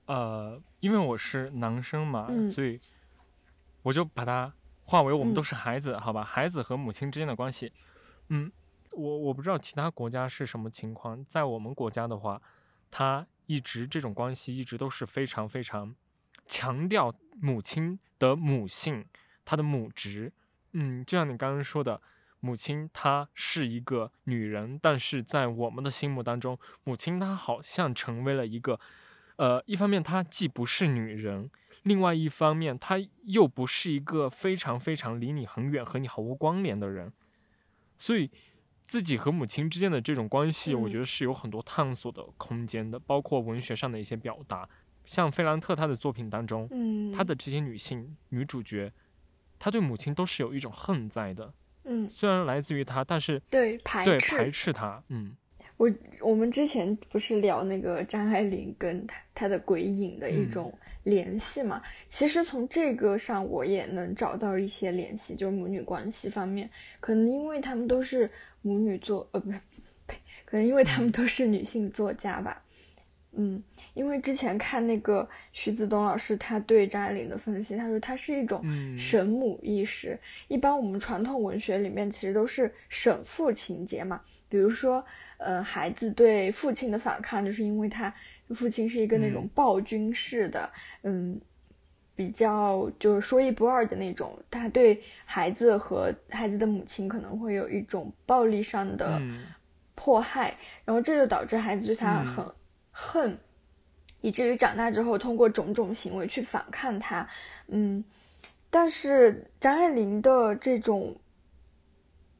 呃，因为我是男生嘛，所以我就把它化为我们都是孩子，好吧？孩子和母亲之间的关系，嗯，我我不知道其他国家是什么情况，在我们国家的话，他一直这种关系一直都是非常非常强调母亲的母性，她的母职，嗯，就像你刚刚说的。母亲她是一个女人，但是在我们的心目当中，母亲她好像成为了一个，呃，一方面她既不是女人，另外一方面她又不是一个非常非常离你很远、和你毫无关联的人，所以自己和母亲之间的这种关系，我觉得是有很多探索的空间的，包括文学上的一些表达。像费兰特他的作品当中，嗯，他的这些女性女主角，她对母亲都是有一种恨在的。嗯，虽然来自于她，但是对排对斥排斥她。嗯我我们之前不是聊那个张爱玲跟她她的鬼影的一嗯种联系嘛？其实从这个上我也能找到一些联系，就是母女关系方面，可能因为他们都是母女作，呃，不是，呸，可能因为他们嗯都是女性作家吧。嗯，因为之前看那个徐子东老师他对张爱玲的分析，他说她是一种嗯神母意识。一般我们传统文学里面其实都是神父情节嘛，比如说，呃，孩子对父亲的反抗，就是因为他父亲是一个那种嗯。暴君式的，嗯，比较就是说一不二的那种，他对孩子和孩子的母亲可能会有一种暴力上的嗯。迫害，然后这就导致孩子对他嗯。很恨，以至于长大之后通过种种行为去反抗他。嗯，但是张爱玲的这种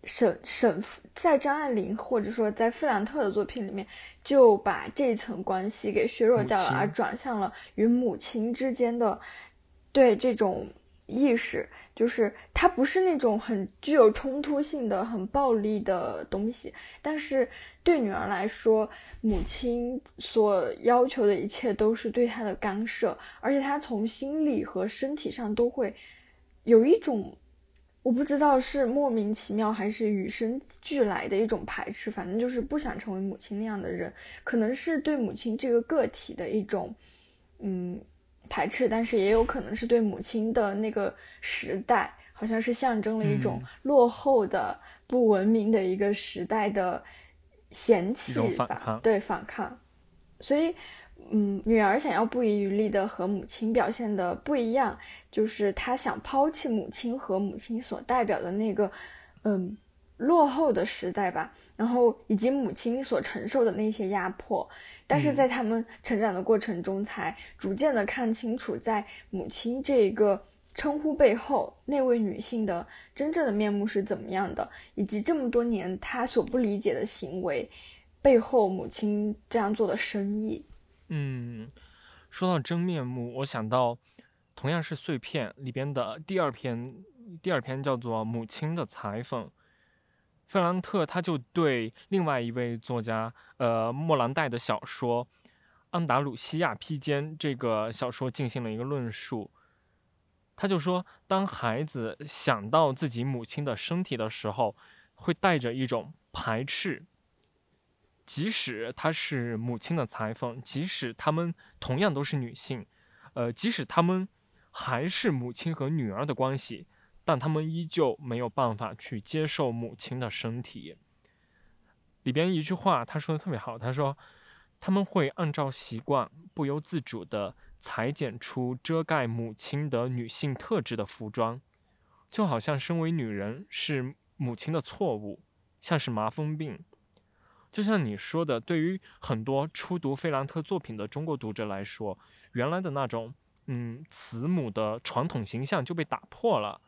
神神父，在张爱玲或者说在费兰特的作品里面，就把这层关系给削弱掉了，而转向了与母亲之间的对这种意识，就是它不是那种很具有冲突性的、很暴力的东西，但是对女儿来说，母亲所要求的一切都是对她的干涉，而且她从心理和身体上都会有一种，我不知道是莫名其妙还是与生俱来的一种排斥，反正就是不想成为母亲那样的人，可能是对母亲这个个体的一种，嗯。排斥，但是也有可能是对母亲的那个时代，好像是象征了一种嗯落后的、不文明的一个时代的嫌弃吧抗对反抗。所以，嗯，女儿想要不遗余力的和母亲表现的不一样，就是她想抛弃母亲和母亲所代表的那个，嗯，落后的时代吧，然后以及母亲所承受的那些压迫。但是嗯在他们成长的过程中，才逐渐的看清楚，在母亲这个称呼背后，那位女性的真正的面目是怎么样的，以及这么多年她所不理解的行为背后，母亲这样做的深意。嗯，说到真面目，我想到同样是碎片里边的第二篇，第二篇叫做《母亲的裁缝》。费兰特他就对另外一位作家，呃，莫兰代的小说《安达鲁西亚披肩》这个小说进行了一个论述。他就说，当孩子想到自己母亲的身体的时候，会带着一种排斥。即使她是母亲的裁缝，即使她们同样都是女性，呃，即使她们还是母亲和女儿的关系，但他们依旧没有办法去接受母亲的身体。里边一句话他说的特别好，他说他们会按照习惯，不由自主地裁剪出遮盖母亲的女性特质的服装，就好像身为女人是母亲的错误，像是麻风病。就像你说的，对于很多初读费兰特作品的中国读者来说，原来的那种嗯慈母的传统形象就被打破了，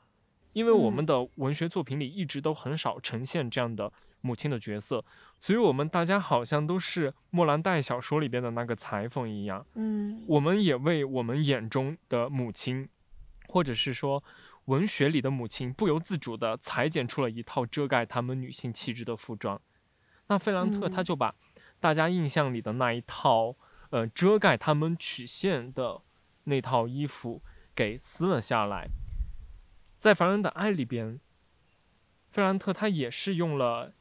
因为我们嗯的文学作品里一直都很少呈现这样的母亲的角色，所以我们大家好像都是莫兰代小说里边的那个裁缝一样，嗯我们也为我们眼中的母亲，或者是说文学里的母亲，不由自主地裁剪出了一套遮盖她们女性气质的服装。那费兰特他嗯就把大家印象里的那一套，呃，遮盖他们曲线的那套衣服给撕了下来。在《凡人的爱》里边，费兰特他也是用了，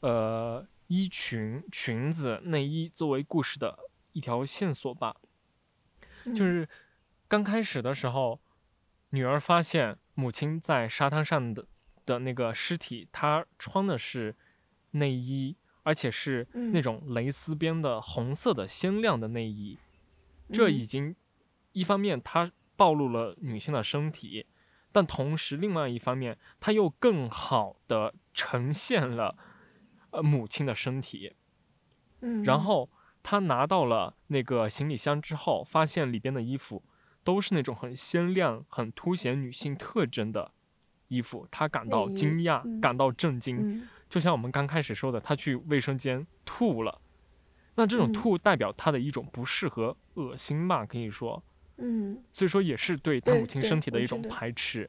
呃，衣裙、裙子、内衣作为故事的一条线索吧。就嗯是刚开始的时候，女儿发现母亲在沙滩上的的那个尸体，她穿的是内衣，而且是那嗯种蕾丝边的红色的鲜亮的内衣。这嗯已经一方面它暴露了女性的身体，但同时另外一方面，它又更好的呈现了呃母亲的身体。嗯，然后他拿到了那个行李箱之后，发现里边的衣服都是那种很鲜亮、很凸显女性特征的衣服，他感到惊讶，嗯感到震惊。嗯就像我们刚开始说的，他去卫生间吐了，那这种吐代表他的一种不适和恶心嘛，可以说，嗯，所以说也是对他母亲身体的一种排斥。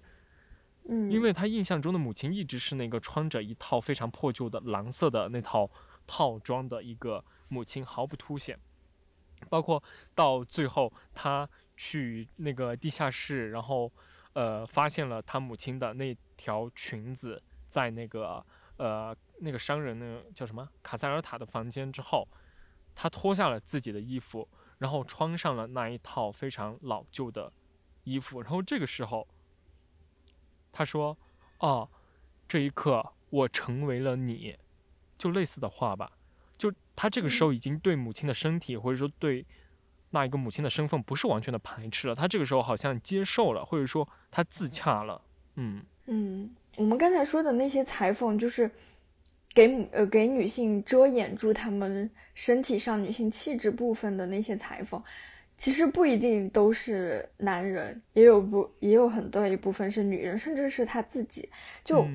嗯，因为他印象中的母亲一直是那个穿着一套非常破旧的蓝色的那套套装的一个母亲，毫不凸显。包括到最后，他去那个地下室，然后呃发现了他母亲的那条裙子在那个呃那个商人那个叫什么卡塞尔塔的房间之后，他脱下了自己的衣服，然后穿上了那一套非常老旧的衣服，然后这个时候。他说：“哦，这一刻我成为了你，就类似的话吧。就他这个时候已经对母亲的身体，或者说对那一个母亲的身份，不是完全的排斥了。他这个时候好像接受了，或者说他自洽了。嗯嗯，我们刚才说的那些裁缝，就是给呃给女性遮掩住她们身体上女性气质部分的那些裁缝。”其实不一定都是男人，也有不也有很多一部分是女人，甚至是她自己。就、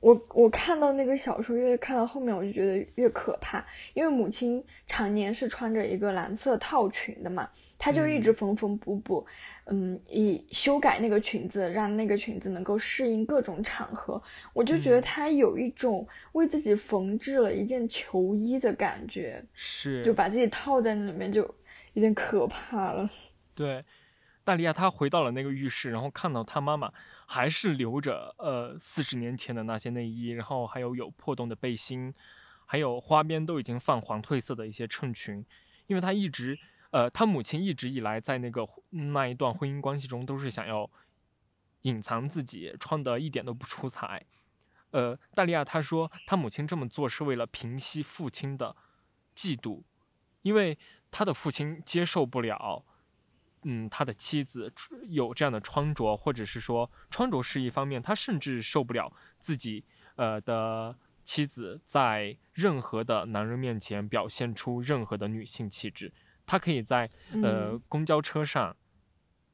我我看到那个小说，越看到后面我就觉得越可怕，因为母亲常年是穿着一个蓝色套裙的嘛，她就一直缝缝补补，嗯，以修改那个裙子，让那个裙子能够适应各种场合。我就觉得嗯她有一种为自己缝制了一件球衣的感觉，是就把自己套在那里面就。有点可怕了。对，大利亚她回到了那个浴室，然后看到她妈妈还是留着呃四十年前的那些内衣，然后还有有破洞的背心，还有花边都已经泛黄褪色的一些衬裙，因为他一直呃，他母亲一直以来在那个那一段婚姻关系中都是想要隐藏自己，穿得一点都不出彩。呃，戴利亚她说，她母亲这么做是为了平息父亲的嫉妒，因为。他的父亲接受不了，嗯，他的妻子有这样的穿着，或者是说穿着是一方面，他甚至受不了自己呃的妻子在任何的男人面前表现出任何的女性气质。他可以在呃公交车上，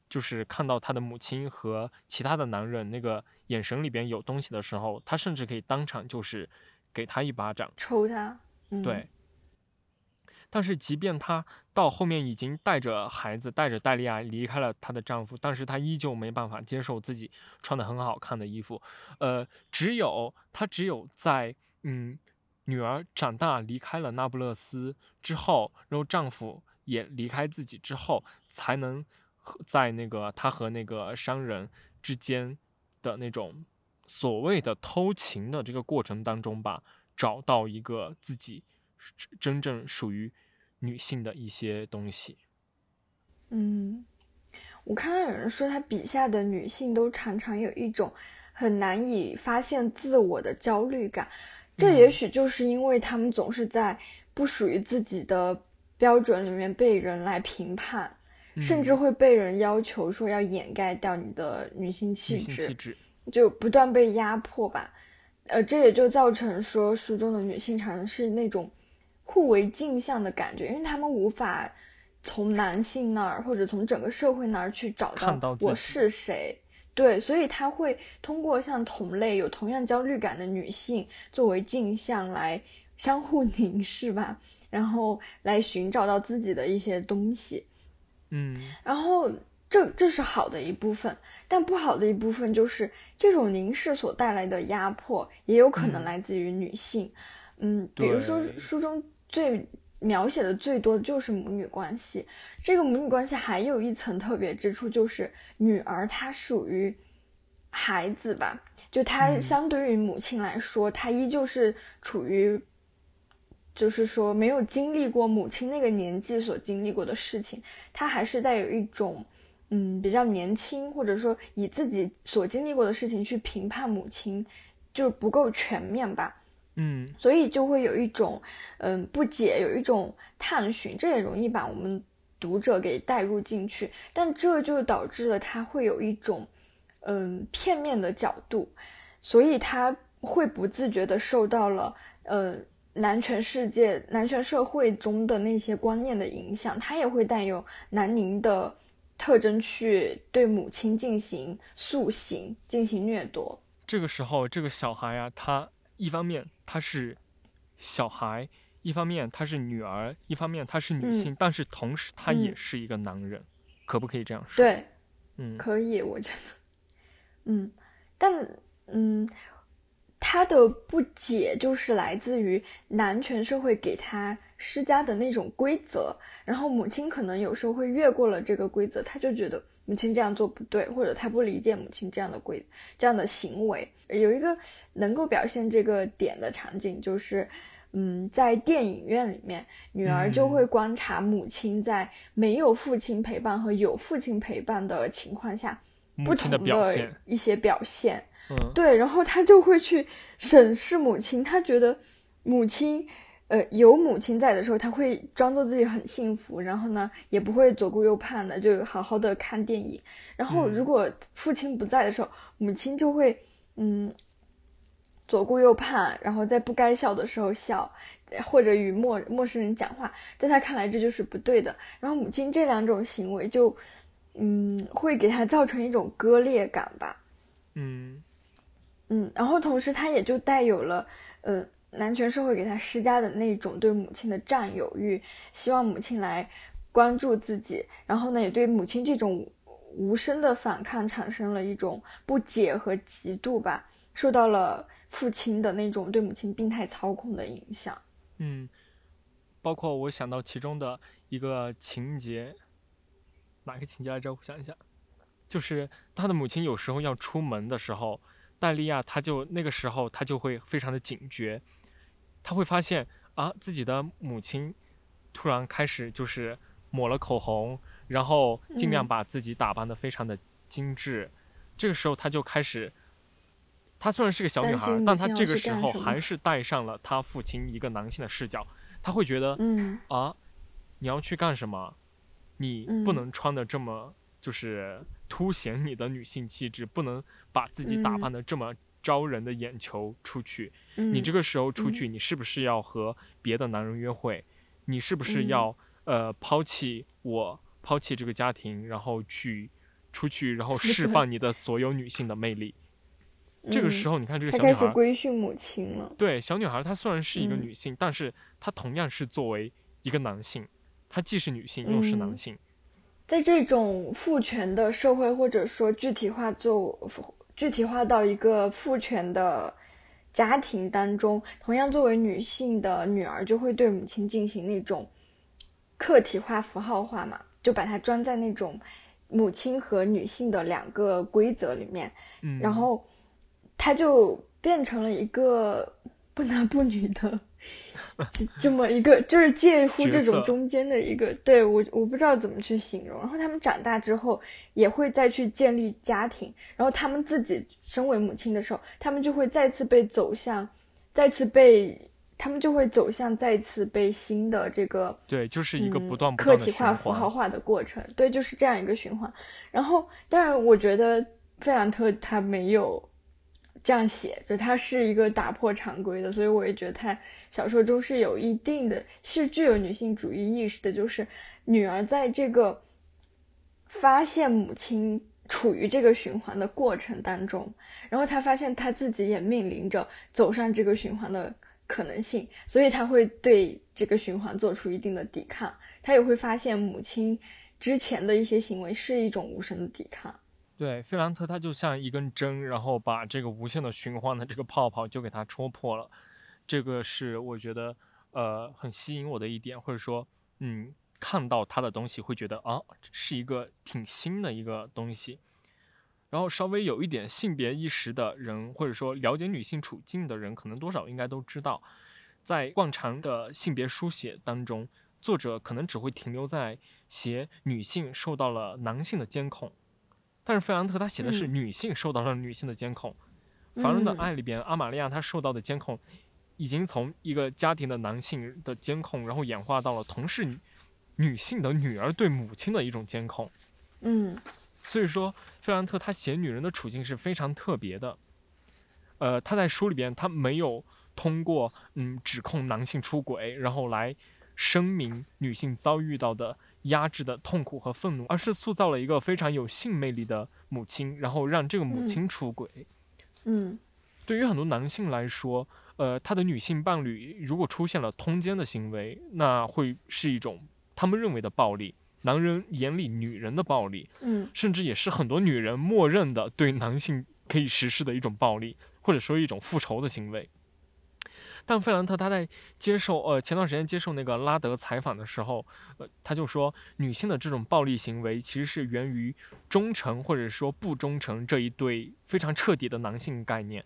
就是看到他的母亲和其他的男人那个眼神里边有东西的时候，他甚至可以当场就是给他一巴掌，抽他。嗯、对。但是，即便她到后面已经带着孩子、带着戴利亚离开了她的丈夫，但是她依旧没办法接受自己穿的很好看的衣服。呃，只有她只有在嗯女儿长大离开了那不勒斯之后，然后丈夫也离开自己之后，才能在那个她和那个商人之间的那种所谓的偷情的这个过程当中吧，找到一个自己。真正属于女性的一些东西。嗯，我看到有人说，他笔下的女性都常常有一种很难以发现自我的焦虑感，这也许就是因为他们总是在不属于自己的标准里面被人来评判，嗯、甚至会被人要求说要掩盖掉你的女性气质，气质就不断被压迫吧。呃，这也就造成说书中的女性常常是那种。互为镜像的感觉，因为他们无法从男性那儿或者从整个社会那儿去找到我是谁，对，所以他会通过像同类有同样焦虑感的女性作为镜像来相互凝视吧，然后来寻找到自己的一些东西，嗯，然后这这是好的一部分，但不好的一部分就是这种凝视所带来的压迫，也有可能来自于女性，嗯，嗯比如说书中。最描写的最多的就是母女关系，这个母女关系还有一层特别之处，就是女儿她属于孩子吧，就她相对于母亲来说，她依旧是处于，就是说没有经历过母亲那个年纪所经历过的事情，她还是带有一种嗯比较年轻，或者说以自己所经历过的事情去评判母亲，就不够全面吧。嗯，所以就会有一种，嗯，不解，有一种探寻，这也容易把我们读者给带入进去，但这就导致了他会有一种，嗯，片面的角度，所以他会不自觉的受到了，嗯，男权世界、男权社会中的那些观念的影响，他也会带有南宁的特征去对母亲进行塑形、进行掠夺。这个时候，这个小孩啊，他。一方面他是小孩，一方面她是女儿，一方面她是女性，但是同时她也是一个男人，可不可以这样说？对，嗯，可以，我觉得，嗯，但嗯，他的不解就是来自于男权社会给他施加的那种规则，然后母亲可能有时候会越过了这个规则，他就觉得母亲这样做不对，或者他不理解母亲这样的规这样的行为。有一个能够表现这个点的场景就是。嗯，在电影院里面，女儿就会观察母亲在没有父亲陪伴和有父亲陪伴的情况下，不同的一些表现。嗯，对，然后她就会去审视母亲，她觉得母亲，呃，有母亲在的时候，他会装作自己很幸福，然后呢，也不会左顾右盼的，就好好的看电影。然后如果父亲不在的时候，母亲就会，嗯。左顾右盼，然后在不该笑的时候笑，或者与陌陌生人讲话，在他看来这就是不对的。然后母亲这两种行为就，嗯，会给他造成一种割裂感吧。嗯嗯，然后同时他也就带有了，呃，男权社会给他施加的那种对母亲的占有欲，希望母亲来关注自己。然后呢，也对母亲这种无声的反抗产生了一种不解和嫉妒吧，受到了。父亲的那种对母亲病态操控的影响，嗯，包括我想到其中的一个情节，哪个情节来着？我想一想，就是他的母亲有时候要出门的时候，戴利亚他就那个时候他就会非常的警觉，他会发现啊自己的母亲突然开始就是抹了口红，然后尽量把自己打扮的非常的精致，这个时候他就开始。她虽然是个小女孩，但她这个时候还是带上了她父亲一个男性的视角。她会觉得，啊，你要去干什么？你不能穿的这么就是凸显你的女性气质，不能把自己打扮的这么招人的眼球出去。你这个时候出去，你是不是要和别的男人约会？你是不是要呃抛弃我，抛弃这个家庭，然后去出去，然后释放你的所有女性的魅力？这个时候，你看这个小女孩，开始规训母亲了。对，小女孩她虽然是一个女性，但是她同样是作为一个男性，她既是女性又是男性。在这种父权的社会，或者说具体化做具体化到一个父权的家庭当中，同样作为女性的女儿，就会对母亲进行那种客体化、符号化嘛，就把它装在那种母亲和女性的两个规则里面，然后。它就变成了一个不男不女的，这这么一个，就是介乎这种中间的一个。对我，我不知道怎么去形容。然后他们长大之后也会再去建立家庭，然后他们自己身为母亲的时候，他们就会再次被走向，再次被他们就会走向再次被新的这个对，就是一个不断客体化、符号化的过程。对，就是这样一个循环。然后，当然，我觉得费兰特他没有。这样写，就他是一个打破常规的，所以我也觉得他小说中是有一定的，是具有女性主义意识的。就是女儿在这个发现母亲处于这个循环的过程当中，然后她发现她自己也面临着走上这个循环的可能性，所以她会对这个循环做出一定的抵抗。她也会发现母亲之前的一些行为是一种无声的抵抗。对，费兰特他就像一根针，然后把这个无限的循环的这个泡泡就给它戳破了，这个是我觉得呃很吸引我的一点，或者说嗯看到他的东西会觉得啊是一个挺新的一个东西，然后稍微有一点性别意识的人，或者说了解女性处境的人，可能多少应该都知道，在惯常的性别书写当中，作者可能只会停留在写女性受到了男性的监控。但是费兰特他写的是女性受到了女性的监控，《凡人的爱》里边，阿玛利亚她受到的监控，已经从一个家庭的男性的监控，然后演化到了同是女性的女儿对母亲的一种监控。嗯，所以说费兰特他写女人的处境是非常特别的。呃，他在书里边他没有通过嗯指控男性出轨，然后来声明女性遭遇到的。压制的痛苦和愤怒，而是塑造了一个非常有性魅力的母亲，然后让这个母亲出轨。嗯，对于很多男性来说，呃，他的女性伴侣如果出现了通奸的行为，那会是一种他们认为的暴力，男人眼里女人的暴力，嗯，甚至也是很多女人默认的对男性可以实施的一种暴力，或者说一种复仇的行为。但费兰特他在接受呃前段时间接受那个拉德采访的时候，呃他就说女性的这种暴力行为其实是源于忠诚或者说不忠诚这一对非常彻底的男性概念，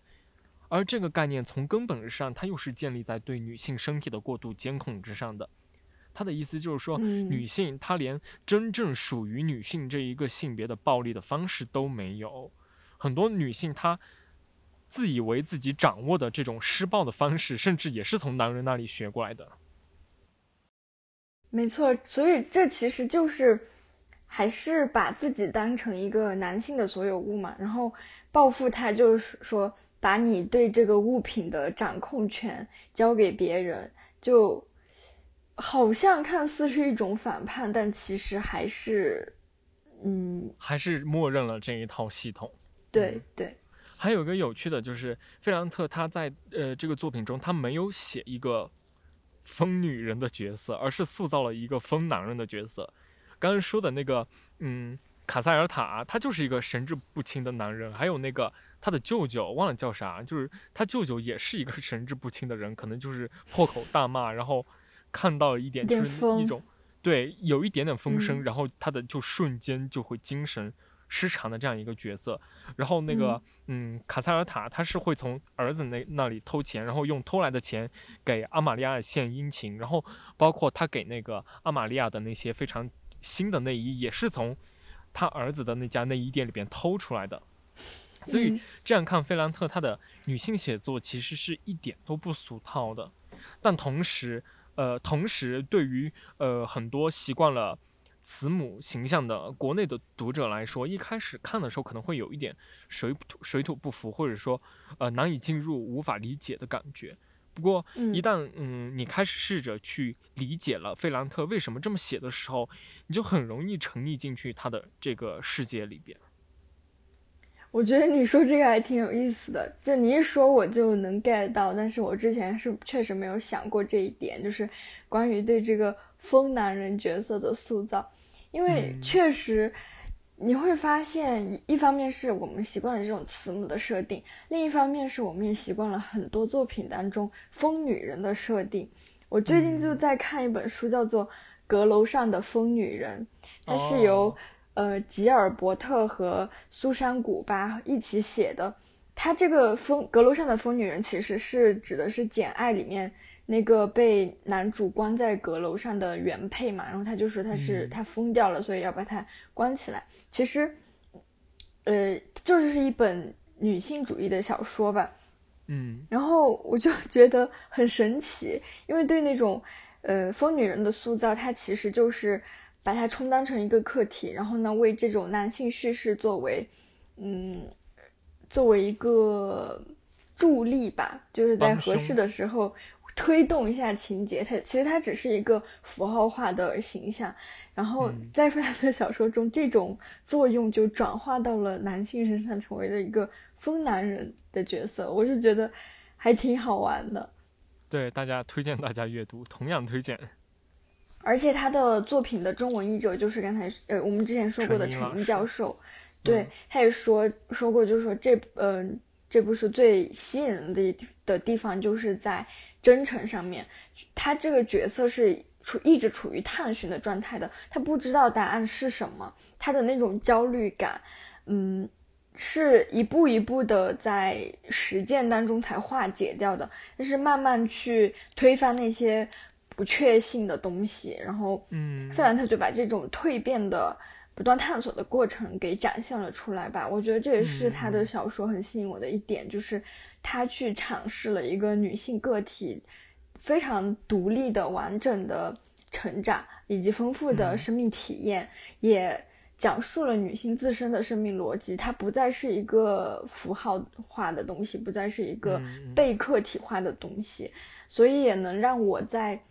而这个概念从根本上它又是建立在对女性身体的过度监控之上的。他的意思就是说，女性她连真正属于女性这一个性别的暴力的方式都没有，很多女性她。自以为自己掌握的这种施暴的方式，甚至也是从男人那里学过来的。没错，所以这其实就是还是把自己当成一个男性的所有物嘛，然后报复他，就是说把你对这个物品的掌控权交给别人，就好像看似是一种反叛，但其实还是，嗯，还是默认了这一套系统。对对。还有一个有趣的就是，费兰特他在呃这个作品中，他没有写一个疯女人的角色，而是塑造了一个疯男人的角色。刚刚说的那个，嗯，卡塞尔塔，他就是一个神志不清的男人。还有那个他的舅舅，忘了叫啥，就是他舅舅也是一个 神志不清的人，可能就是破口大骂，然后看到一点就是一种对有一点点风声，然后他的就瞬间就会精神。失常的这样一个角色，然后那个嗯，卡塞尔塔他是会从儿子那那里偷钱，然后用偷来的钱给阿玛利亚献殷勤，然后包括他给那个阿玛利亚的那些非常新的内衣，也是从他儿子的那家内衣店里边偷出来的。所以这样看，菲兰特他的女性写作其实是一点都不俗套的，但同时，呃，同时对于呃很多习惯了。慈母形象的国内的读者来说，一开始看的时候可能会有一点水土水土不服，或者说呃难以进入、无法理解的感觉。不过一旦嗯你开始试着去理解了费兰特为什么这么写的时候，你就很容易沉溺进去他的这个世界里边。我觉得你说这个还挺有意思的，就你一说我就能 get 到，但是我之前是确实没有想过这一点，就是关于对这个。疯男人角色的塑造，因为确实你会发现，一方面是我们习惯了这种慈母的设定，另一方面是我们也习惯了很多作品当中疯女人的设定。我最近就在看一本书，叫做《阁楼上的疯女人》，它是由呃吉尔伯特和苏珊古巴一起写的。它这个疯阁楼上的疯女人其实是指的是《简爱》里面。那个被男主关在阁楼上的原配嘛，然后他就说他是他疯掉了，所以要把他关起来。其实，呃，就是一本女性主义的小说吧。嗯，然后我就觉得很神奇，因为对那种呃疯女人的塑造，它其实就是把它充当成一个客体，然后呢为这种男性叙事作为嗯作为一个助力吧，就是在合适的时候。推动一下情节，它其实它只是一个符号化的形象，然后在弗兰特小说中，这种作用就转化到了男性身上，成为了一个疯男人的角色。我是觉得还挺好玩的。对，大家推荐大家阅读，同样推荐。而且他的作品的中文译者就是刚才呃我们之前说过的陈教授，对，他也说说过，就是说这嗯这部书最吸引人的的地方就是在。真诚上面，他这个角色是处一直处于探寻的状态的，他不知道答案是什么，他的那种焦虑感，嗯，是一步一步的在实践当中才化解掉的，但是慢慢去推翻那些不确信的东西，然后，嗯，费兰特就把这种蜕变的不断探索的过程给展现了出来吧，我觉得这也是他的小说很吸引我的一点，就是。他去尝试了一个女性个体非常独立的、完整的成长，以及丰富的生命体验，也讲述了女性自身的生命逻辑。它不再是一个符号化的东西，不再是一个被客体化的东西，所以也能让我在。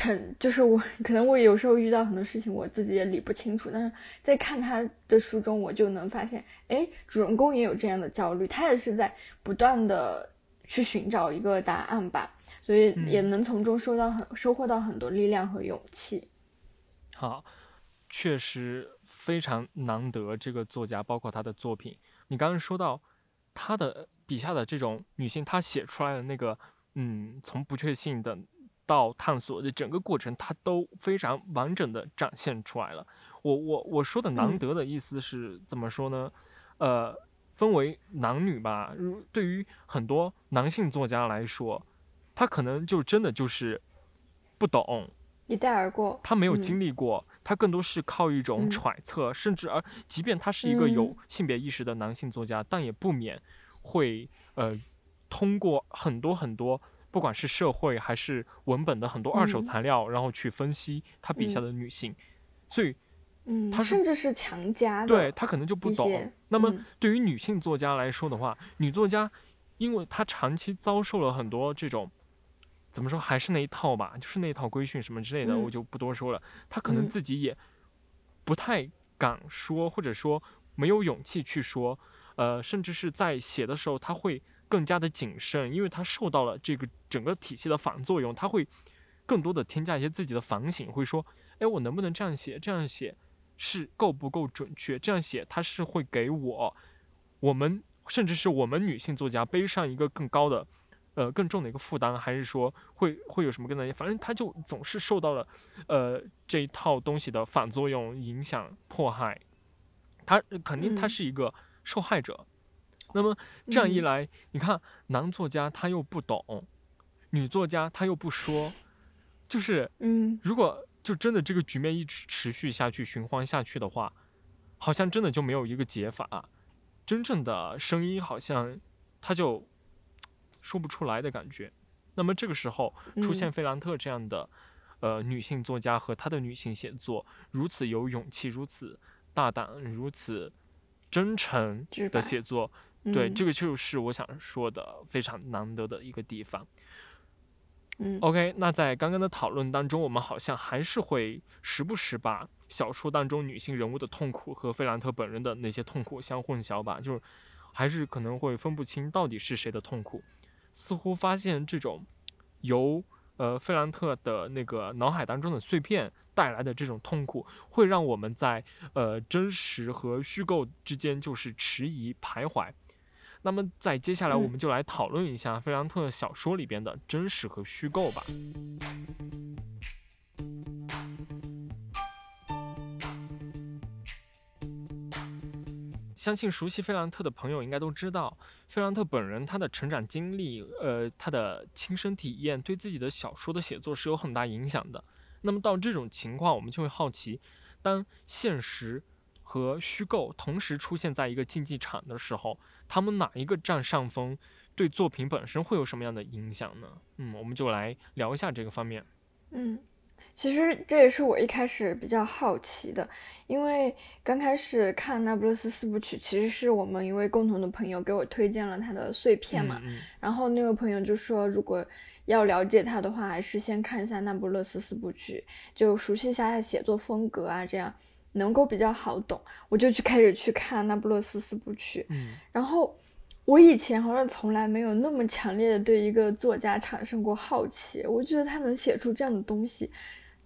成 就是我，可能我有时候遇到很多事情，我自己也理不清楚。但是在看他的书中，我就能发现，哎，主人公也有这样的焦虑，他也是在不断的去寻找一个答案吧，所以也能从中收到很收获到很多力量和勇气。好，确实非常难得，这个作家包括他的作品。你刚刚说到他的笔下的这种女性，她写出来的那个，嗯，从不确信的到探索的整个过程，他都非常完整的展现出来了。我我我说的难得的意思是怎么说呢？呃。分为男女吧，如对于很多男性作家来说，他可能就真的就是不懂，一带而过，他没有经历过，他更多是靠一种揣测，甚至而即便他是一个有性别意识的男性作家，但也不免会呃通过很多很多，不管是社会还是文本的很多二手材料，然后去分析他笔下的女性，所以。嗯，他甚至是强加的，对他可能就不懂。那么对于女性作家来说的话，女作家，因为她长期遭受了很多这种，怎么说，还是那一套吧，就是那一套规训什么之类的，我就不多说了。她可能自己也不太敢说，或者说没有勇气去说，呃，甚至是在写的时候，她会更加的谨慎，因为他受到了这个整个体系的反作用，他会更多的添加一些自己的反省，会说，哎，我能不能这样写，这样写。是够不够准确？这样写，它是会给我，我们甚至是我们女性作家背上一个更高的，呃，更重的一个负担，还是说会会有什么更大？反正他就总是受到了，呃，这一套东西的反作用、影响、迫害，他肯定他是一个受害者。那么这样一来，你看男作家他又不懂，女作家他又不说，就是，嗯，如果。就真的这个局面一直持续下去、循环下去的话，好像真的就没有一个解法。真正的声音好像他就说不出来的感觉。那么这个时候出现费兰特这样的呃女性作家和她的女性写作如此有勇气、如此大胆、如此真诚的写作，对这个就是我想说的非常难得的一个地方。嗯 OK，那在刚刚的讨论当中，我们好像还是会时不时把小说当中女性人物的痛苦和费兰特本人的那些痛苦相混淆吧，就是还是可能会分不清到底是谁的痛苦。似乎发现这种由呃费兰特的那个脑海当中的碎片带来的这种痛苦，会让我们在呃真实和虚构之间就是迟疑徘徊。那么，在接下来，我们就来讨论一下费兰特小说里边的真实和虚构吧。相信熟悉费兰特的朋友应该都知道，费兰特本人他的成长经历，呃，他的亲身体验，对自己的小说的写作是有很大影响的。那么到这种情况，我们就会好奇，当现实和虚构同时出现在一个竞技场的时候。他们哪一个占上风，对作品本身会有什么样的影响呢？嗯，我们就来聊一下这个方面。嗯，其实这也是我一开始比较好奇的，因为刚开始看《那不勒斯四部曲》，其实是我们一位共同的朋友给我推荐了他的碎片嘛。然后那位朋友就说，如果要了解他的话，还是先看一下《那不勒斯四部曲》，就熟悉一下他的写作风格啊，这样。能够比较好懂，我就去开始去看《那不勒斯四部曲》。嗯，然后我以前好像从来没有那么强烈的对一个作家产生过好奇。我觉得他能写出这样的东西，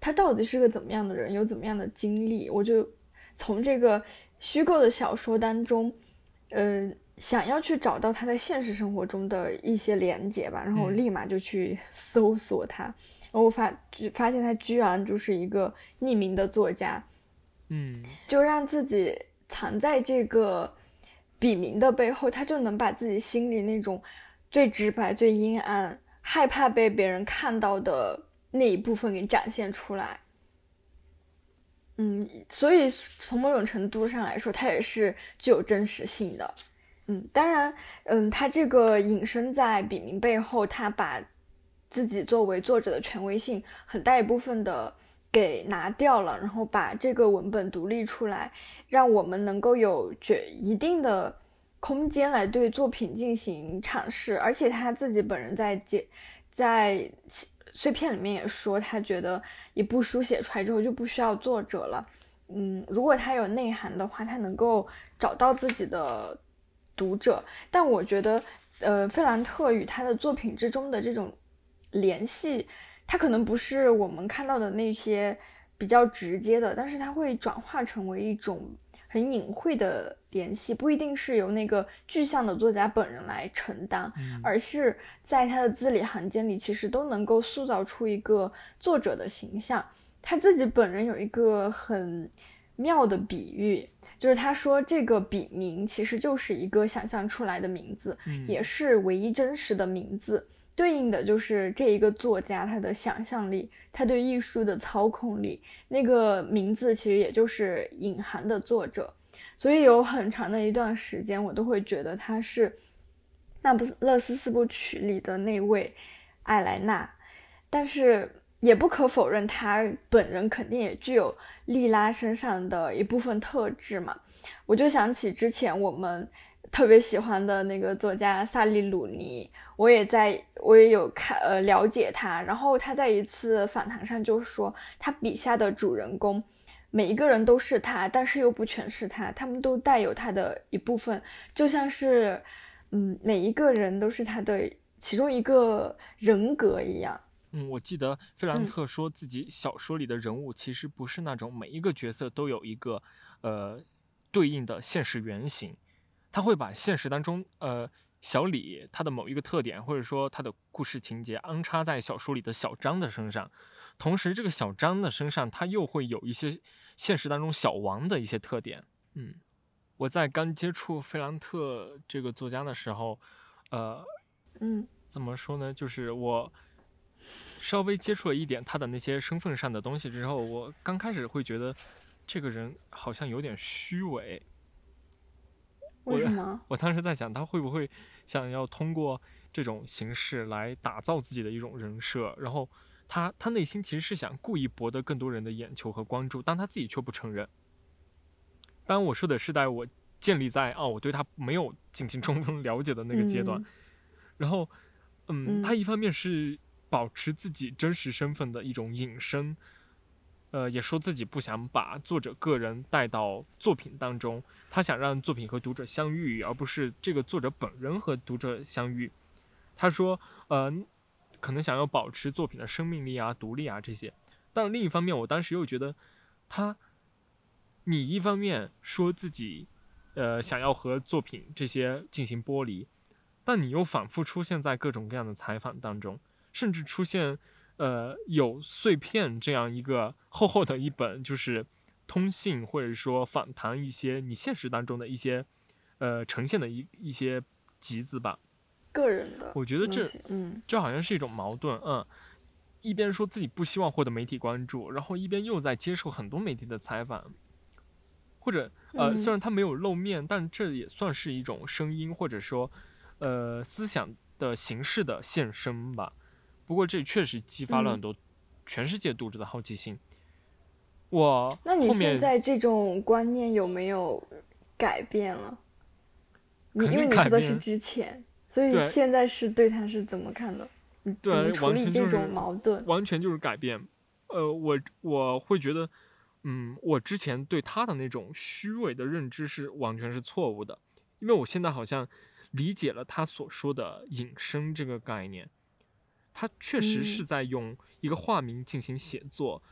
他到底是个怎么样的人，有怎么样的经历？我就从这个虚构的小说当中，嗯，想要去找到他在现实生活中的一些连接吧。然后我立马就去 搜索他，然后我发发现他居然就是一个匿名的作家。嗯，就让自己藏在这个笔名的背后，他就能把自己心里那种最直白、最阴暗、害怕被别人看到的那一部分给展现出来。嗯，所以从某种程度上来说，它也是具有真实性的。嗯，当然，嗯，他这个隐身在笔名背后，他把自己作为作者的权威性很大一部分的。给拿掉了，然后把这个文本独立出来，让我们能够有绝一定的空间来对作品进行阐释。而且他自己本人在解在碎片里面也说，他觉得一部书写出来之后就不需要作者了。嗯，如果他有内涵的话，他能够找到自己的读者。但我觉得呃，费兰特与他的作品之中的这种联系，他可能不是我们看到的那些比较直接的，但是它会转化成为一种很隐晦的联系，不一定是由那个具象的作家本人来承担，而是在他的字里行间里，其实都能够塑造出一个作者的形象。他自己本人有一个很妙的比喻。就是他说这个笔名其实就是一个想象出来的名字，也是唯一真实的名字，对应的就是这一个作家他的想象力，他对艺术的操控力。那个名字其实也就是隐含的作者，所以有很长的一段时间我都会觉得他是《那不勒斯四部曲》里的那位艾莱娜，但是。也不可否认，他本人肯定也具有莉拉身上的一部分特质嘛。我就想起之前我们特别喜欢的那个作家萨利鲁尼，我也在，我也有看呃了解他。然后他在一次访谈上就说，他笔下的主人公每一个人都是他，但是又不全是他，他们都带有他的一部分，就像是嗯每一个人都是他的其中一个人格一样。嗯，我记得费兰特说自己小说里的人物其实不是那种每一个角色都有一个，呃，对应的现实原型，他会把现实当中，呃，小李他的某一个特点或者说他的故事情节安插在小说里的小张的身上，同时这个小张的身上他又会有一些现实当中小王的一些特点。嗯，我在刚接触费兰特这个作家的时候，呃，嗯，怎么说呢，就是我。稍微接触了一点他的那些身份上的东西之后，我刚开始会觉得这个人好像有点虚伪。为什么？我当时在想，他会不会想要通过这种形式来打造自己的一种人设？然后他他内心其实是想故意博得更多人的眼球和关注，但他自己却不承认。当然，我说的是在我建立在哦，我对他没有进行充分了解的那个阶段。然后，嗯，他一方面是。保持自己真实身份的一种隐身，呃，也说自己不想把作者个人带到作品当中，他想让作品和读者相遇，而不是这个作者本人和读者相遇。他说，呃，可能想要保持作品的生命力啊、独立啊这些。但另一方面，我当时又觉得，他，你一方面说自己，呃，想要和作品这些进行剥离，但你又反复出现在各种各样的采访当中。甚至出现，呃，有碎片这样一个厚厚的一本，就是通信或者说访谈一些你现实当中的一些，呃，呈现的一一些集子吧。个人的，我觉得这，嗯，这好像是一种矛盾，嗯，一边说自己不希望获得媒体关注，然后一边又在接受很多媒体的采访，或者，呃，虽然他没有露面，但这也算是一种声音或者说，呃，思想的形式的现身吧。不过这确实激发了很多全世界读者的好奇心。我那你现在这种观念有没有改变了？你因为你说的是之前，所以现在是对他是怎么看的？怎么处理这种矛盾？完全就是改变。呃，我我会觉得，嗯，我之前对他的那种虚伪的认知是完全是错误的，因为我现在好像理解了他所说的隐身这个概念。他确实是在用一个化名进行写作，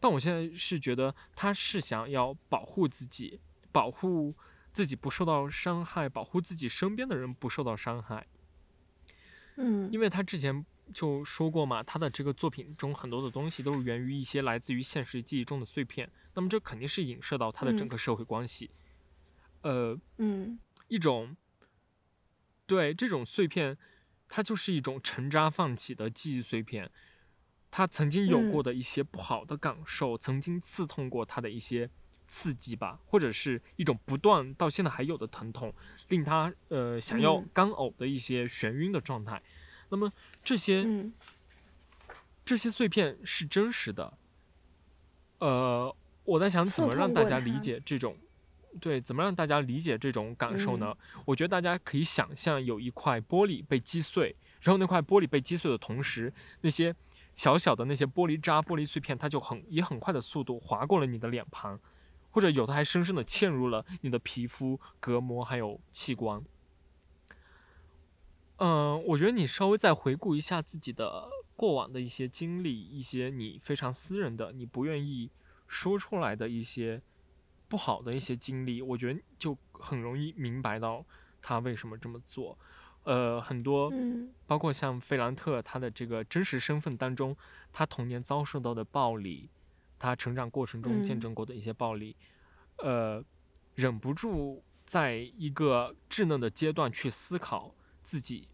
但我现在是觉得他是想要保护自己，保护自己不受到伤害，保护自己身边的人不受到伤害。嗯，因为他之前就说过嘛，他的这个作品中很多的东西都是源于一些来自于现实记忆中的碎片，那么这肯定是影射到他的整个社会关系。呃，嗯，一种对这种碎片。它就是一种沉渣放起的记忆碎片，他曾经有过的一些不好的感受，曾经刺痛过他的一些刺激吧，或者是一种不断到现在还有的疼痛，令他呃想要干呕的一些眩晕的状态。那么这些这些碎片是真实的。呃，我在想怎么让大家理解这种。对，怎么让大家理解这种感受呢？我觉得大家可以想象有一块玻璃被击碎，然后那块玻璃被击碎的同时，那些小小的那些玻璃渣、玻璃碎片，它就很以很快的速度划过了你的脸庞，或者有的还深深的嵌入了你的皮肤、隔膜还有器官。嗯，我觉得你稍微再回顾一下自己的过往的一些经历，一些你非常私人的、你不愿意说出来的一些不好的一些经历，我觉得就很容易明白到他为什么这么做。呃，很多，嗯。包括像费兰特他的这个真实身份当中，他童年遭受到的暴力，他成长过程中见嗯。证过的一些暴力，呃，忍不住在一个稚嫩的阶段去思考自己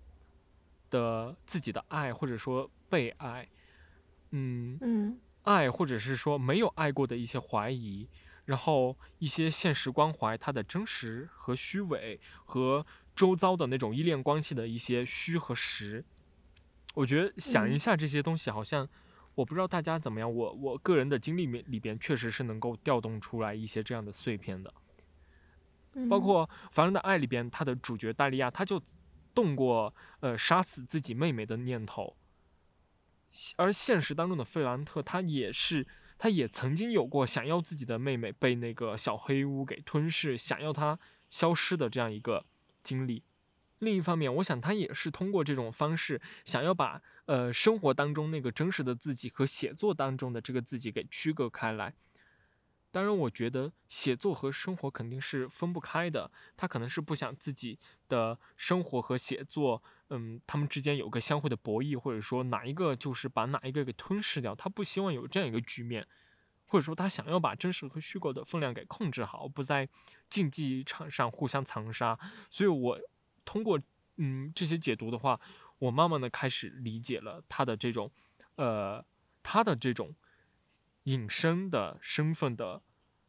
的自己的爱，或者说被爱，嗯，嗯。爱或者是说没有爱过的一些怀疑，然后一些现实关怀它的真实和虚伪，和周遭的那种依恋关系的一些虚和实。我觉得想一嗯下这些东西，好像我不知道大家怎么样，我我个人的经历里里边确实是能够调动出来一些这样的碎片的。包嗯括《凡人的爱》里边，他的主角戴利亚，他就动过呃杀死自己妹妹的念头。现而现实当中的费兰特，他也是，他也曾经有过想要自己的妹妹被那个小黑屋给吞噬，想要她消失的这样一个经历。另一方面，我想他也是通过这种方式，想要把呃生活当中那个真实的自己和写作当中的这个自己给区隔开来。当然，我觉得写作和生活肯定是分不开的。他可能是不想自己的生活和写作，嗯，他们之间有个相互的博弈，或者说哪一个就是把哪一个给吞噬掉。他不希望有这样一个局面，或者说他想要把真实和虚构的分量给控制好，不在竞技场上互相残杀。所以我通过嗯这些解读的话，我慢慢的开始理解了他的这种，呃，他的这种隐身的身份的，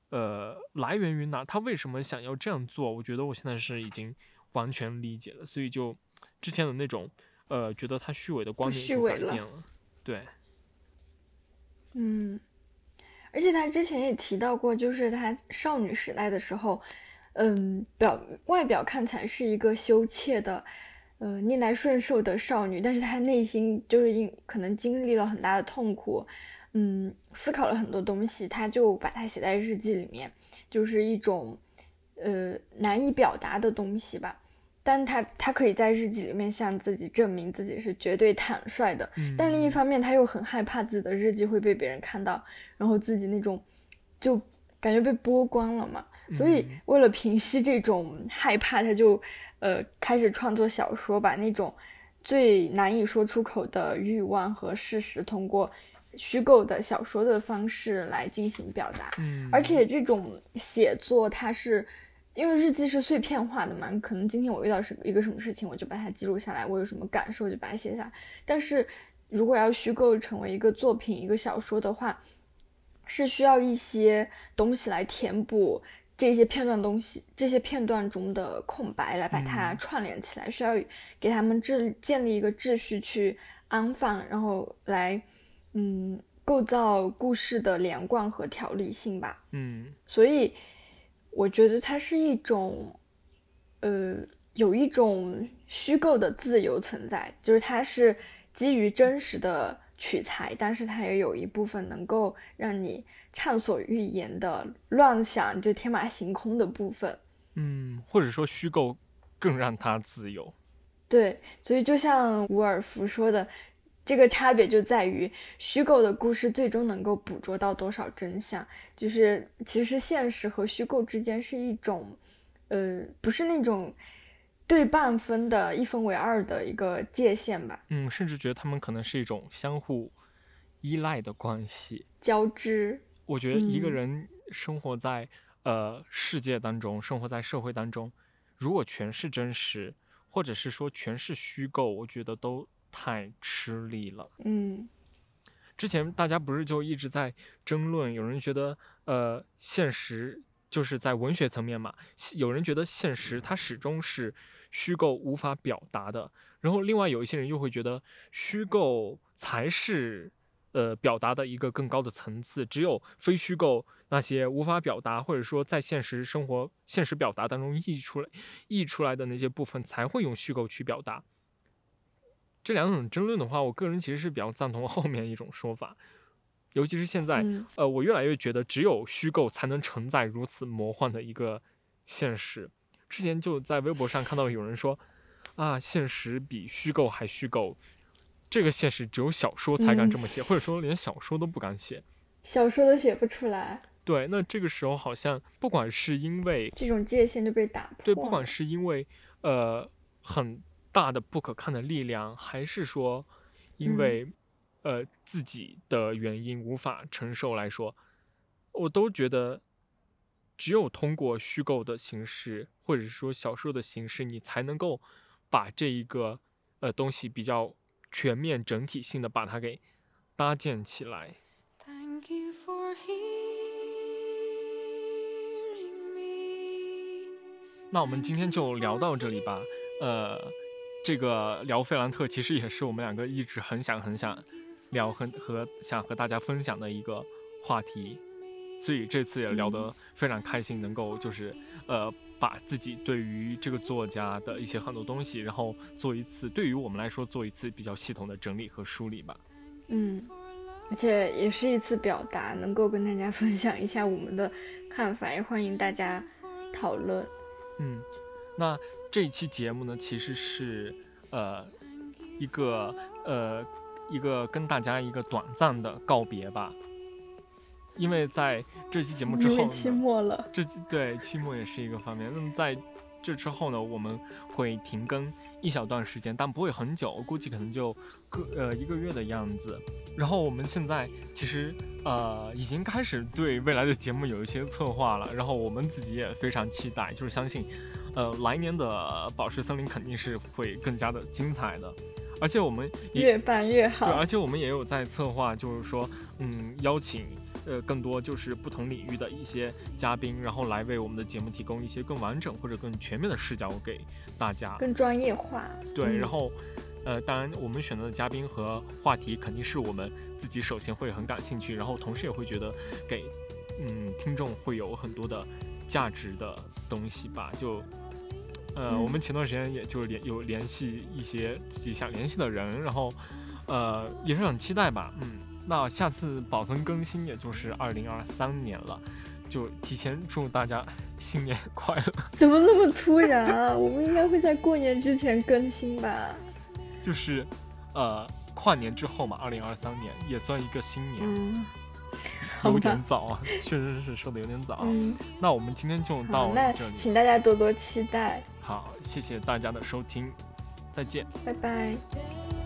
呃，来源于哪？他为什么想要这样做？我觉得我现在是已经完全理解了，所以就之前的那种，呃，觉得他虚伪的观点就改变了。对，嗯，而且他之前也提到过，就是他少女时代的时候，嗯，表外表看起来是一个羞怯的，呃，逆来顺受的少女，但是她内心就是因可能经历了很大的痛苦，嗯，思考了很多东西，她就把它写在日记里面，就是一种呃难以表达的东西吧。但他他可以在日记里面向自己证明自己是绝对坦率的，嗯，但另一方面，他又很害怕自己的日记会被别人看到，然后自己那种就感觉被剥光了嘛。所以嗯为了平息这种害怕，他就呃开始创作小说，把那种最难以说出口的欲望和事实，通过虚构的小说的方式来进行表达。嗯，而且这种写作，它是因为日记是碎片化的嘛，可能今天我遇到什一个什么事情，我就把它记录下来，我有什么感受就把它写下来。但是如果要虚构成为一个作品、一个小说的话，是需要一些东西来填补这些片段东西、这些片段中的空白，来把它嗯串联起来，需要给他们制建立一个秩序去安放，然后来嗯构造故事的连贯和条理性吧。嗯所以我觉得它是一种，呃，有一种虚构的自由存在，就是它是基于真实的取材，但是它也有一部分能够让你畅所欲言的乱想，就天马行空的部分。嗯，或者说虚构更让他自由。对，所以就像伍尔夫说的，这个差别就在于虚构的故事最终能够捕捉到多少真相，就是其实现实和虚构之间是一种，呃，不是那种对半分的一分为二的一个界限吧，嗯，甚至觉得他们可能是一种相互依赖的关系。交织。我觉得一个嗯人生活在、呃世界当中，生活在社会当中，如果全是真实，或者是说全是虚构，我觉得都太吃力了。嗯之前大家不是就一直在争论，有人觉得呃现实就是在文学层面嘛，有人觉得现实它始终是虚构无法表达的，然后另外有一些人又会觉得虚构才是呃表达的一个更高的层次，只有非虚构那些无法表达或者说在现实生活现实表达当中溢出来溢出来的那些部分才会用虚构去表达。这两种争论的话，我个人其实是比较赞同后面一种说法，尤其是现在，嗯。呃，我越来越觉得只有虚构才能承载如此魔幻的一个现实。之前就在微博上看到有人说，啊，现实比虚构还虚构，这个现实只有小说才敢这么写，或者说连小说都不敢写，小说都写不出来。对，那这个时候好像不管是因为这种界限就被打破，对，不管是因为呃很大的不可抗的力量，还是说因为呃自己的原因无法承受来说，我都觉得。只有通过虚构的形式，或者说小说的形式，你才能够把这一个呃东西比较全面、整体性的把它给搭建起来。Thank you for 那我们今天就聊到这里吧。呃，这个聊费兰特其实也是我们两个一直很想很想聊、很和想和大家分享的一个话题。所以这次也聊得非常开心，能够就是呃把自己对于这个作家的一些很多东西，然后做一次对于我们来说做一次比较系统的整理和梳理吧。嗯，而且也是一次表达，能够跟大家 分享一下我们的看法，也欢迎大家讨论。嗯，那这一期节目呢，其实是呃一个呃一个跟大家一个短暂的告别吧。因为在这期节目之后，期末了，这对期末也是一个方面。那么在这之后呢，我们会停更一小段时间，但不会很久，估计可能就个呃一个月的样子。然后我们现在其实呃已经开始对未来的节目有一些策划了，然后我们自己也非常期待，就是相信呃来年的宝石森林肯定是会更加的精彩的，而且我们越办越好。对，而且我们也有在策划，就是说嗯邀请。呃，更多就是不同领域的一些嘉宾，然后来为我们的节目提供一些更完整或者更全面的视角给大家，更专业化。对，然后，呃，当然我们选择的嘉宾和话题肯定是我们自己首先会很感兴趣，然后同时也会觉得给嗯听众会有很多的价值的东西吧。就，呃，我们前段时间也就是联有联系一些自己想联系的人，然后，呃，也是很期待吧，嗯。那下次保存更新也就是二零二三年了，就提前祝大家新年快乐。怎么那么突然啊？我们应该会在过年之前更新吧？就是，呃，跨年之后嘛，二零二三年也算一个新年。嗯，有点早啊，确实是说的有点早。嗯，那我们今天就到这里，请大家多多期待。好，谢谢大家的收听，再见，拜拜。